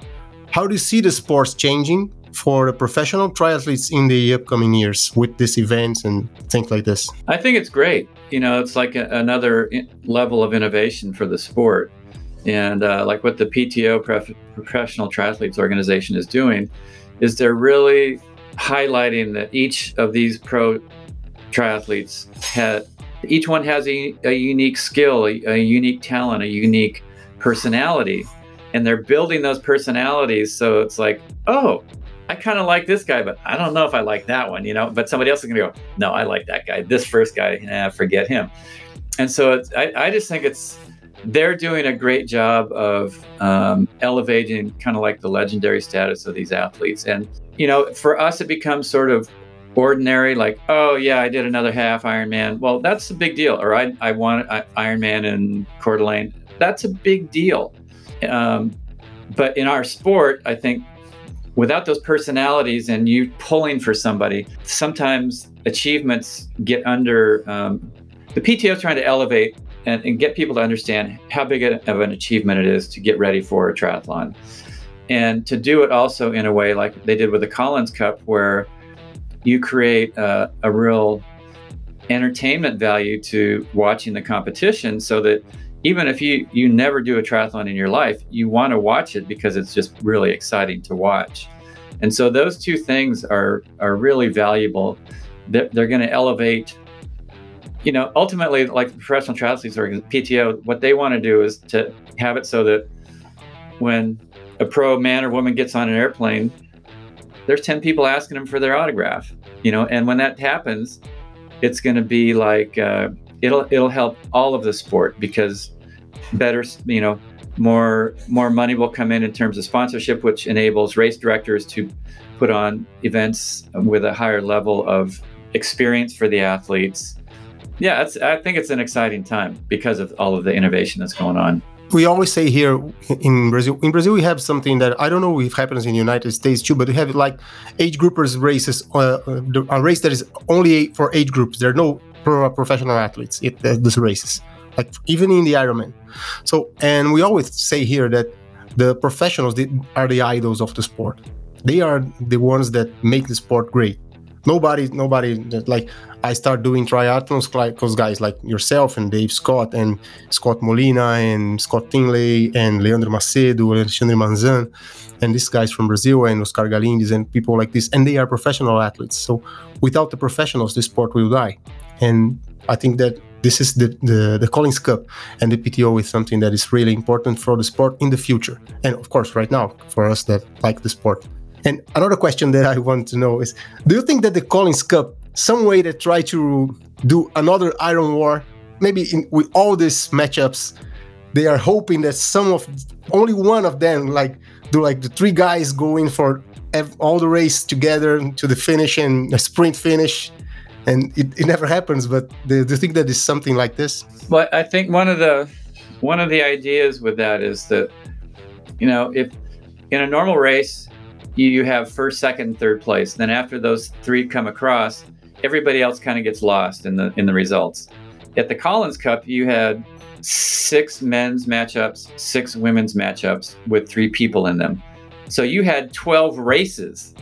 S3: how do you see the sports changing for the professional triathletes in the upcoming years with these events and things like this?
S4: I think it's great. You know, it's like a, another level of innovation for the sport. And uh, like what the PTO, Prof- Professional Triathletes Organization, is doing, is they're really highlighting that each of these pro triathletes ha- each one has a, a unique skill, a, a unique talent, a unique personality. And they're building those personalities. So it's like, oh, I kind of like this guy, but I don't know if I like that one, you know. But somebody else is gonna go, no, I like that guy. This first guy, nah, forget him. And so I, I just think it's they're doing a great job of um, elevating kind of like the legendary status of these athletes. And you know, for us, it becomes sort of ordinary, like, oh yeah, I did another half Ironman. Well, that's a big deal. Or I I won Ironman in Coeur d'Alene. That's a big deal. Um, but in our sport, I think without those personalities and you pulling for somebody, sometimes achievements get under. Um, the PTO is trying to elevate and, and, get people to understand how big of an achievement it is to get ready for a triathlon. And to do it also in a way like they did with the Collins Cup, where you create a, a real entertainment value to watching the competition so that even if you you never do a triathlon in your life, you want to watch it because it's just really exciting to watch. And so those two things are are really valuable. They're, they're going to elevate. You know, ultimately, like the professional triathletes or PTO, what they want to do is to have it so that when a pro man or woman gets on an airplane, there's 10 people asking them for their autograph. You know, and when that happens, it's going to be like uh, it'll it'll help all of the sport because better you know more more money will come in in terms of sponsorship which enables race directors to put on events with a higher level of experience for the athletes yeah i think it's an exciting time because of all of the innovation that's going on
S3: we always say here in Brazil, in Brazil, we have something that I don't know if happens in the United States too, but we have like age groupers races, uh, a race that is only for age groups. There are no pro professional athletes uh, these races, like even in the Ironman. So, and we always say here that the professionals are the idols of the sport. They are the ones that make the sport great. Nobody, nobody like I start doing triathlons because guys like yourself and Dave Scott and Scott Molina and Scott Tinley and Leandro Macedo, Alexandre Manzan, and these guys from Brazil and Oscar Galindez and people like this, and they are professional athletes. So without the professionals, this sport will die. And I think that this is the, the, the Collins Cup and the PTO is something that is really important for the sport in the future. And of course, right now, for us that like the sport. And another question that I want to know is do you think that the Collins Cup, some way to try to do another Iron War, maybe in, with all these matchups, they are hoping that some of only one of them, like do like the three guys going for all the race together to the finish and a sprint finish and it, it never happens. But do, you think that is something like this?
S4: Well, I think one of the one of the ideas with that is that you know if in a normal race you, you have first, second, third place, then after those three come across, everybody else kind of gets lost in the in the results. At the Collins Cup, you had six men's matchups, six women's matchups with three people in them. So you had 12 races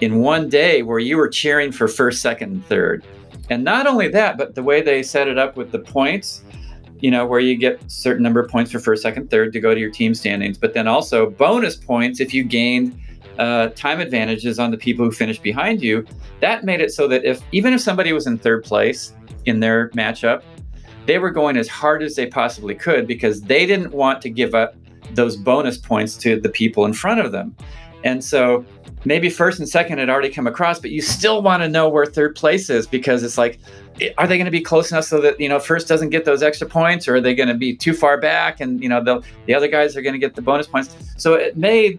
S4: in one day where you were cheering for first, second, and third. And not only that, but the way they set it up with the points, you know, where you get certain number of points for first, second, third to go to your team standings, but then also bonus points if you gained uh, time advantages on the people who finished behind you. That made it so that if even if somebody was in third place in their matchup, they were going as hard as they possibly could because they didn't want to give up those bonus points to the people in front of them. And so maybe first and second had already come across, but you still want to know where third place is because it's like, are they going to be close enough so that you know first doesn't get those extra points, or are they going to be too far back and you know the the other guys are going to get the bonus points? So it made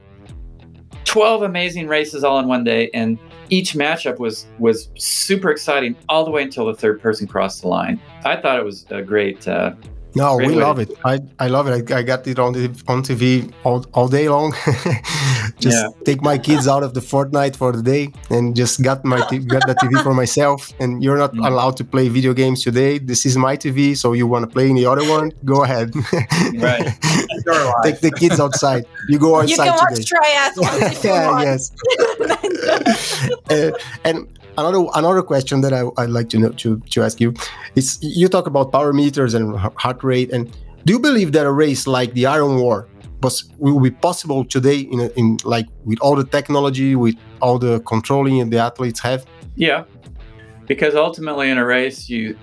S4: twelve amazing races all in one day, and each matchup was was super exciting all the way until the third person crossed the line. I thought it was a great. Uh,
S3: no, we love it. I, I love it. I, I got it on the on TV all, all day long. [laughs] just yeah. take my kids out of the Fortnite for the day and just got my t- got the TV for myself. And you're not mm. allowed to play video games today. This is my TV, so you want to play in the other one? Go ahead. [laughs]
S4: right.
S3: take the kids outside. You go outside.
S2: You can watch
S3: today.
S2: triathlons. [laughs]
S3: yeah, yes. uh, and another another question that I, would like to know to, to ask you is you talk about power meters and heart rate and do you believe that a race like the Iron War was will be possible today in, a, in like with all the technology with all the controlling the athletes have?
S4: Yeah. Because ultimately in a race you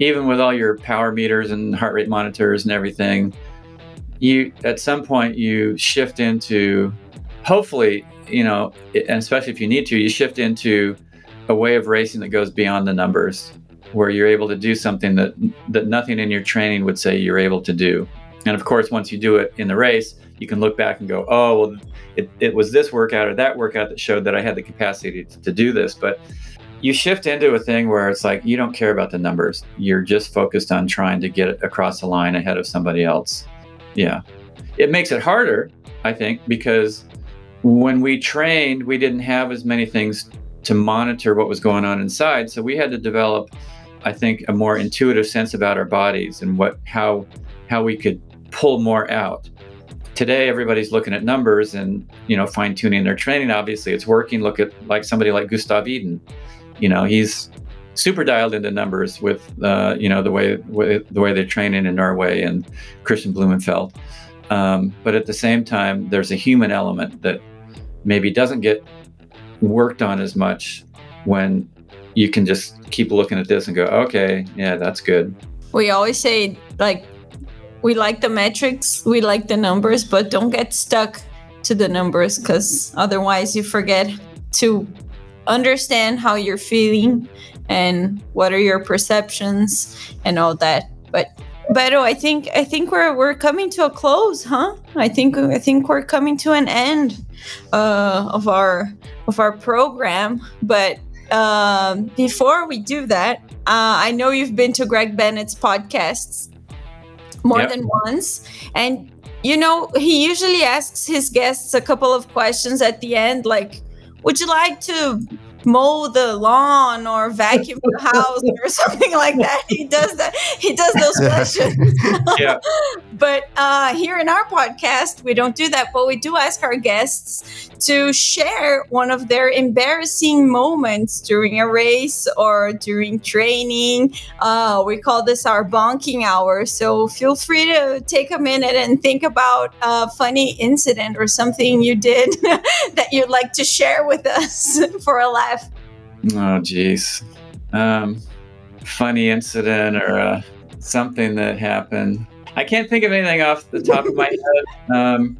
S4: even with all your power meters and heart rate monitors and everything, you at some point you shift into hopefully, you know, and especially if you need to, you shift into a way of racing that goes beyond the numbers where you're able to do something that that nothing in your training would say you're able to do. And of course, once you do it in the race, you can look back and go, oh, well, it, it was this workout or that workout that showed that I had the capacity to, to do this. But you shift into a thing where it's like you don't care about the numbers. You're just focused on trying to get across the line ahead of somebody else. Yeah. It makes it harder, I think, because when we trained, we didn't have as many things to monitor what was going on inside. So we had to develop, I think, a more intuitive sense about our bodies and what how how we could pull more out. Today, everybody's looking at numbers and you know fine tuning their training. Obviously, it's working. Look at like somebody like Gustav Iden. you know he's super dialed into numbers with uh, you know the way, way, the way they're training in Norway and Kristian Blummenfelt. Um, but at the same time, there's a human element that maybe doesn't get worked on as much when you can just keep looking at this and go, okay, yeah, that's good.
S2: We always say like we like the metrics, we like the numbers, but don't get stuck to the numbers because otherwise you forget to understand how you're feeling and what are your perceptions and all that. But Beto, I think I think we're we're coming to a close, huh? I think I think we're coming to an end uh, of our of our program. But um, before we do that, uh, I know you've been to Greg Bennett's podcasts more yep. than once, and you know he usually asks his guests a couple of questions at the end, like would you like to mow the lawn or vacuum the house or [laughs] something like that. He does that. He does those questions. [laughs] yeah. but uh, here in our podcast, we don't do that, but we do ask our guests to share one of their embarrassing moments during a race or during training. Uh, we call this our bonking hour. So feel free to take a minute and think about a funny incident or something you did [laughs] that you'd like to share with us for a laugh life?
S4: Oh, geez. Um, funny incident or uh, something that happened. I can't think of anything off the top of my [laughs] head. Um,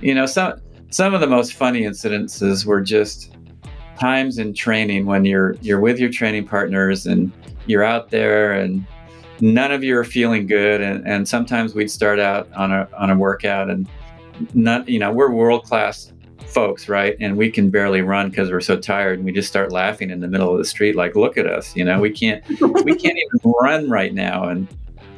S4: you know, some some of the most funny incidences were just times in training when you're you're with your training partners and you're out there and none of you are feeling good and, and sometimes we'd start out on a on a workout and not you know we're world class folks, right? And we can barely run because we're so tired, and we just start laughing in the middle of the street, like, "Look at us!" You know, we can't we can't [laughs] even run right now, and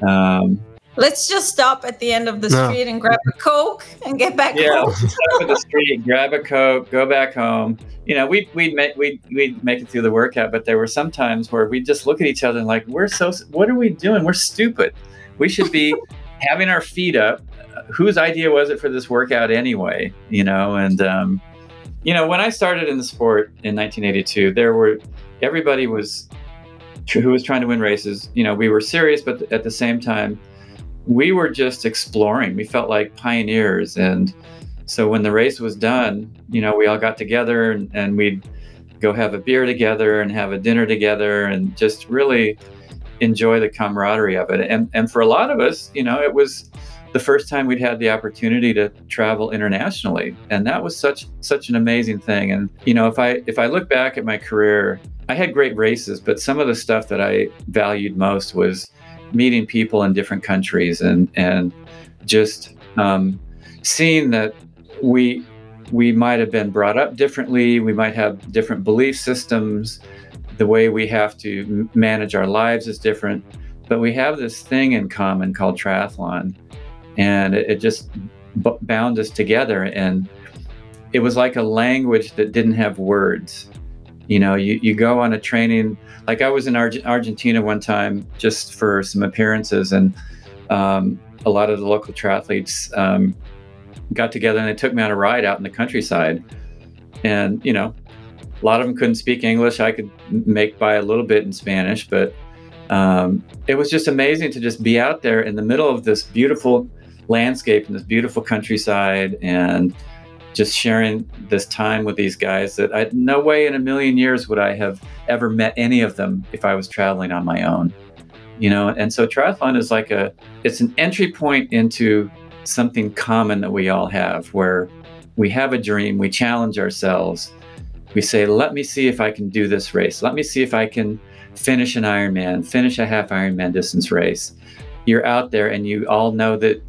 S4: um,
S2: let's just stop at the end of the no. street and grab a coke and get back
S4: yeah,
S2: home.
S4: stop at the street, grab a coke, go back home. You know, we we'd make we we'd make it through the workout, but there were some times where we just look at each other and like, we're so what are we doing? We're stupid. We should be [laughs] having our feet up whose idea was it for this workout anyway? You know, and um, you know, when I started in the sport in 1982, there were everybody was who was trying to win races. You know, we were serious, but at the same time, we were just exploring. We felt like pioneers, and so when the race was done, you know, we all got together and, and we'd go have a beer together and have a dinner together and just really enjoy the camaraderie of it. And and for a lot of us, you know, it was the first time we'd had the opportunity to travel internationally and that was such such an amazing thing. And you know if i if i look back at my career i had great races but some of the stuff that i valued most was meeting people in different countries and and just um, seeing that we we might have been brought up differently we might have different belief systems the way we have to manage our lives is different but we have this thing in common called triathlon and it, it just b- bound us together. And it was like a language that didn't have words. You know you, you go on a training like i was in Arge- argentina one time just for some appearances. And um, a lot of the local triathletes um, got together and they took me on a ride out in the countryside. And you know a lot of them couldn't speak english. I could make by a little bit in spanish but um, it was just amazing to just be out there in the middle of this beautiful landscape and this beautiful countryside and just sharing this time with these guys that I no way in a million years would I have ever met any of them if I was traveling on my own. you know. And so triathlon is like a it's an entry point into something common that we all have, where we have a dream, we challenge ourselves, we say, let me see if I can do this race. Let me see if I can finish an Ironman, finish a half Ironman distance race. You're out there and you all know that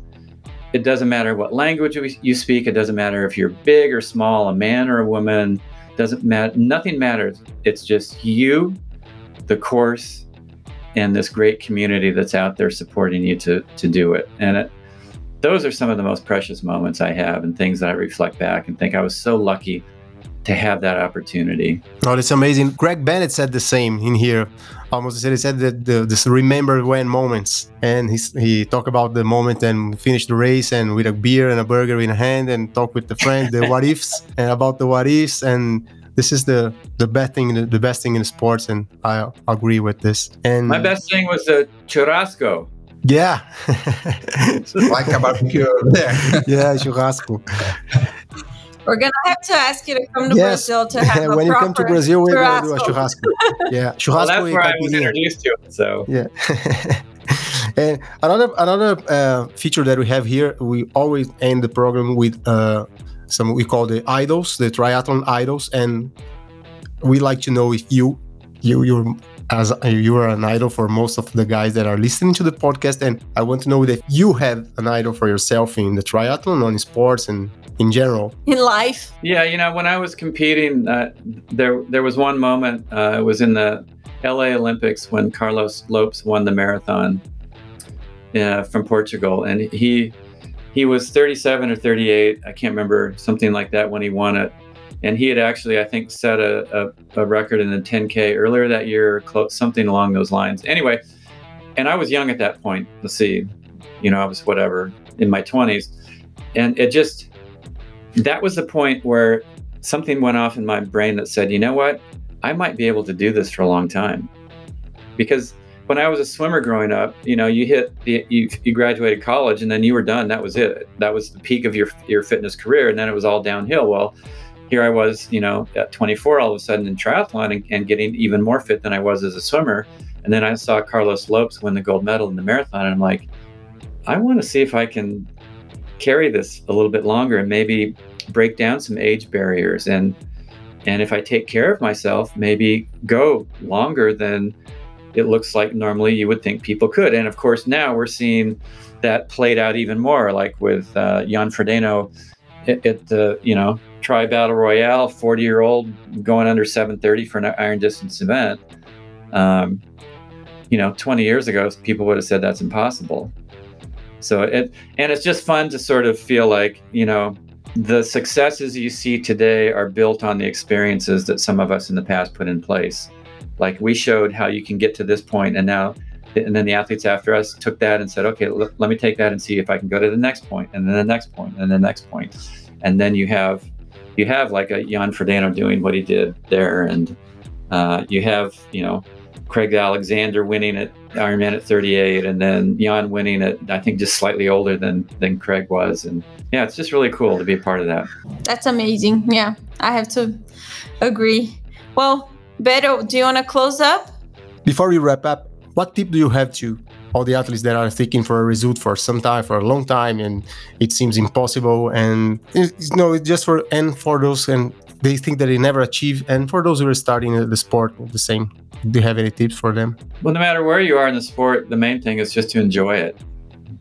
S4: it doesn't matter what language you speak, it doesn't matter if you're big or small, a man or a woman, doesn't matter, nothing matters. It's just you, the course, and this great community that's out there supporting you to to do it. And it, those are some of the most precious moments I have and things that I reflect back and think I was so lucky to have that opportunity.
S3: Oh, that's amazing. Greg Bennett said the same in here. Almost said he said that the this remember when moments, and he he talked about the moment and finish the race and with a beer and a burger in hand and talk with the friends the what ifs [laughs] and about the what ifs and this is the the best thing the best thing in sports and I agree with this. And
S4: my best thing was the churrasco.
S3: Yeah, [laughs]
S5: like a barbecue there. [laughs]
S3: yeah, churrasco.
S2: We're gonna have to ask you to come to yes. Brazil to have [laughs] a proper.
S3: when
S2: you
S3: come to Brazil, we're gonna do a churrasco. [laughs] yeah, churrasco.
S4: Well, that's where I was introduced to it. So
S3: yeah. [laughs] and another another uh, feature that we have here, we always end the program with uh, some we call the idols, the triathlon idols, and we like to know if you you you're as you are an idol for most of the guys that are listening to the podcast and i want to know that you have an idol for yourself in the triathlon on sports and in general.
S2: In life.
S4: Yeah you know when i was competing uh, there there was one moment uh, it was in the la olympics when carlos lopes won the marathon uh, from portugal. And he he was 37 or 38 i can't remember something like that when he won it. And he had actually i think set a, a, a record in the 10k earlier that year close, something along those lines. Anyway and i was young at that point let's see you know i was whatever in my 20s and it just that was the point where something went off in my brain that said you know what i might be able to do this for a long time because when I was a swimmer growing up, you know, you hit the, you, you graduated college and then you were done. That was it. That was the peak of your your fitness career, and then it was all downhill. Well, here I was, you know, at 24, all of a sudden in triathlon and, and, getting even more fit than I was as a swimmer. And then I saw Carlos Lopes win the gold medal in the marathon, and I'm like, I want to see if I can carry this a little bit longer and maybe break down some age barriers and and if I take care of myself, maybe go longer than it looks like normally you would think people could. And of course, now we're seeing that played out even more, like with uh, Jan Frodeno at, the you know Tri Battle Royale, 40 year old going under 730 for an iron distance event. Um, you know, 20 years ago, people would have said that's impossible. So it, and it's just fun to sort of feel like, you know, the successes you see today are built on the experiences that some of us in the past put in place. Like we showed how you can get to this point, and now, and then the athletes after us took that and said, okay, l- let me take that and see if I can go to the next point, and then the next point, and the next point, and then you have you have like a Jan Frodeno doing what he did there, and uh, you have you know Craig Alexander winning at Ironman at 38, and then Jan winning at I think just slightly older than than Craig was, and yeah, it's just really cool to be a part of that.
S2: That's amazing. Yeah, I have to agree. Well, Beto, do you want to close up?
S3: Before we wrap up, what tip do you have to all the athletes that are seeking for a result for some time, for a long time, and it seems impossible. And you know, just for and for those and they think that they never achieve, and for those who are starting the sport, the same. Do you have any tips for them?
S4: Well, no matter where you are in the sport, the main thing is just to enjoy it,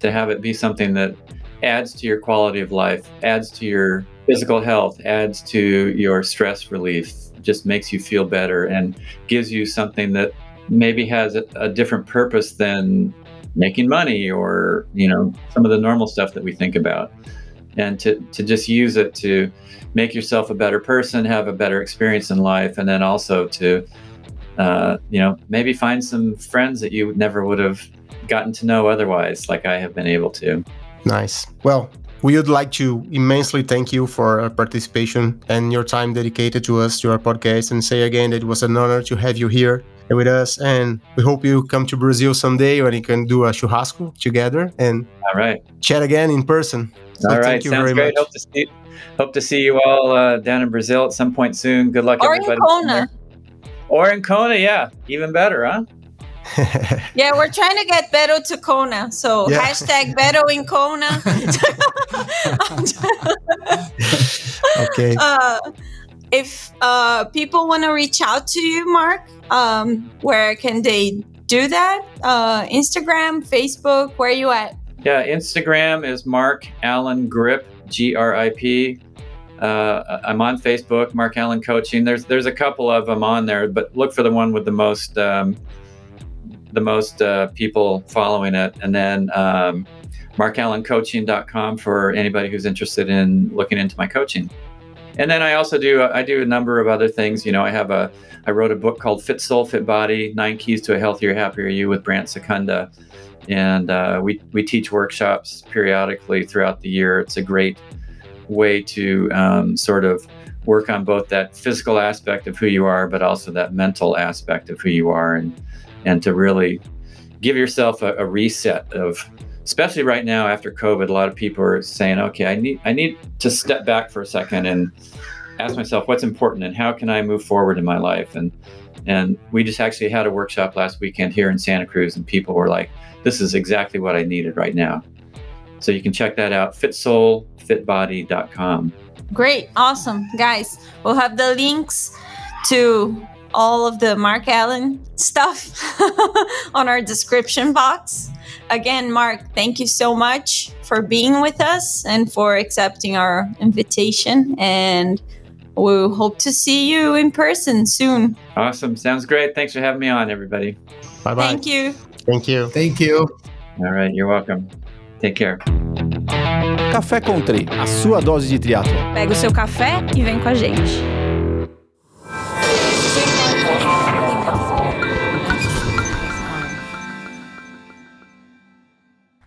S4: to have it be something that adds to your quality of life, adds to your physical health, adds to your stress relief, just makes you feel better, and gives you something that maybe has a, a different purpose than making money or you know some of the normal stuff that we think about. And to, to just use it to make yourself a better person have a better experience in life and then also to uh, you know maybe find some friends that you never would have gotten to know otherwise like i have been able to.
S3: Nice. Well we would like to immensely thank you for your participation and your time dedicated to us to our podcast and say again that it was an honor to have you here with us. And we hope you come to Brazil someday when you can do a churrasco together and
S4: all right
S3: chat again in person.
S4: So all right, sounds great. Much. Hope to see, hope to see you all uh, down in Brazil at some point soon. Good luck,
S2: or
S4: everybody.
S2: In Kona.
S4: Or in Kona, yeah, even better, huh? [laughs]
S2: yeah, we're trying to get Beto to Kona. So
S3: Yeah.
S2: hashtag Beto in Kona. [laughs] [laughs]
S3: Okay.
S2: uh, if uh, people want to reach out to you, Mark, um, where can they do that? Uh, Instagram, Facebook, where you at?
S4: Yeah, Instagram is Mark Allen Grip, G R I P. Uh, I'm on Facebook, Mark Allen Coaching. There's there's a couple of them on there, but look for the one with the most um, the most uh, people following it, and then um, markallencoaching.com for anybody who's interested in looking into my coaching. And then I also do I do a number of other things. You know, I have a I wrote a book called Fit Soul, Fit Body: Nine Keys to a Healthier, Happier You with Brant Secunda and uh, we we teach workshops periodically throughout the year. It's a great way to um, sort of work on both that physical aspect of who you are, but also that mental aspect of who you are, and and to really give yourself a, a reset of. Especially right now after COVID, a lot of people are saying, "Okay, I need I need to step back for a second and ask myself what's important and how can I move forward in my life." And and we just actually had a workshop last weekend here in Santa Cruz, and people were like, this is exactly what I needed right now. So you can check that out, fitsoulfitbody.com.
S2: Great, awesome, guys. We'll have the links to all of the Mark Allen stuff [laughs] on our description box. Again, Mark, thank you so much for being with us and for accepting our invitation. And we hope to see you in person soon.
S4: Awesome. Sounds great. Thanks for having me on, everybody.
S3: Bye bye.
S2: Thank you.
S3: Thank you.
S5: Thank you.
S4: All right. You're welcome. Take care.
S1: Café Country, a sua dose de triatlo.
S2: Pega o seu café e vem com a gente.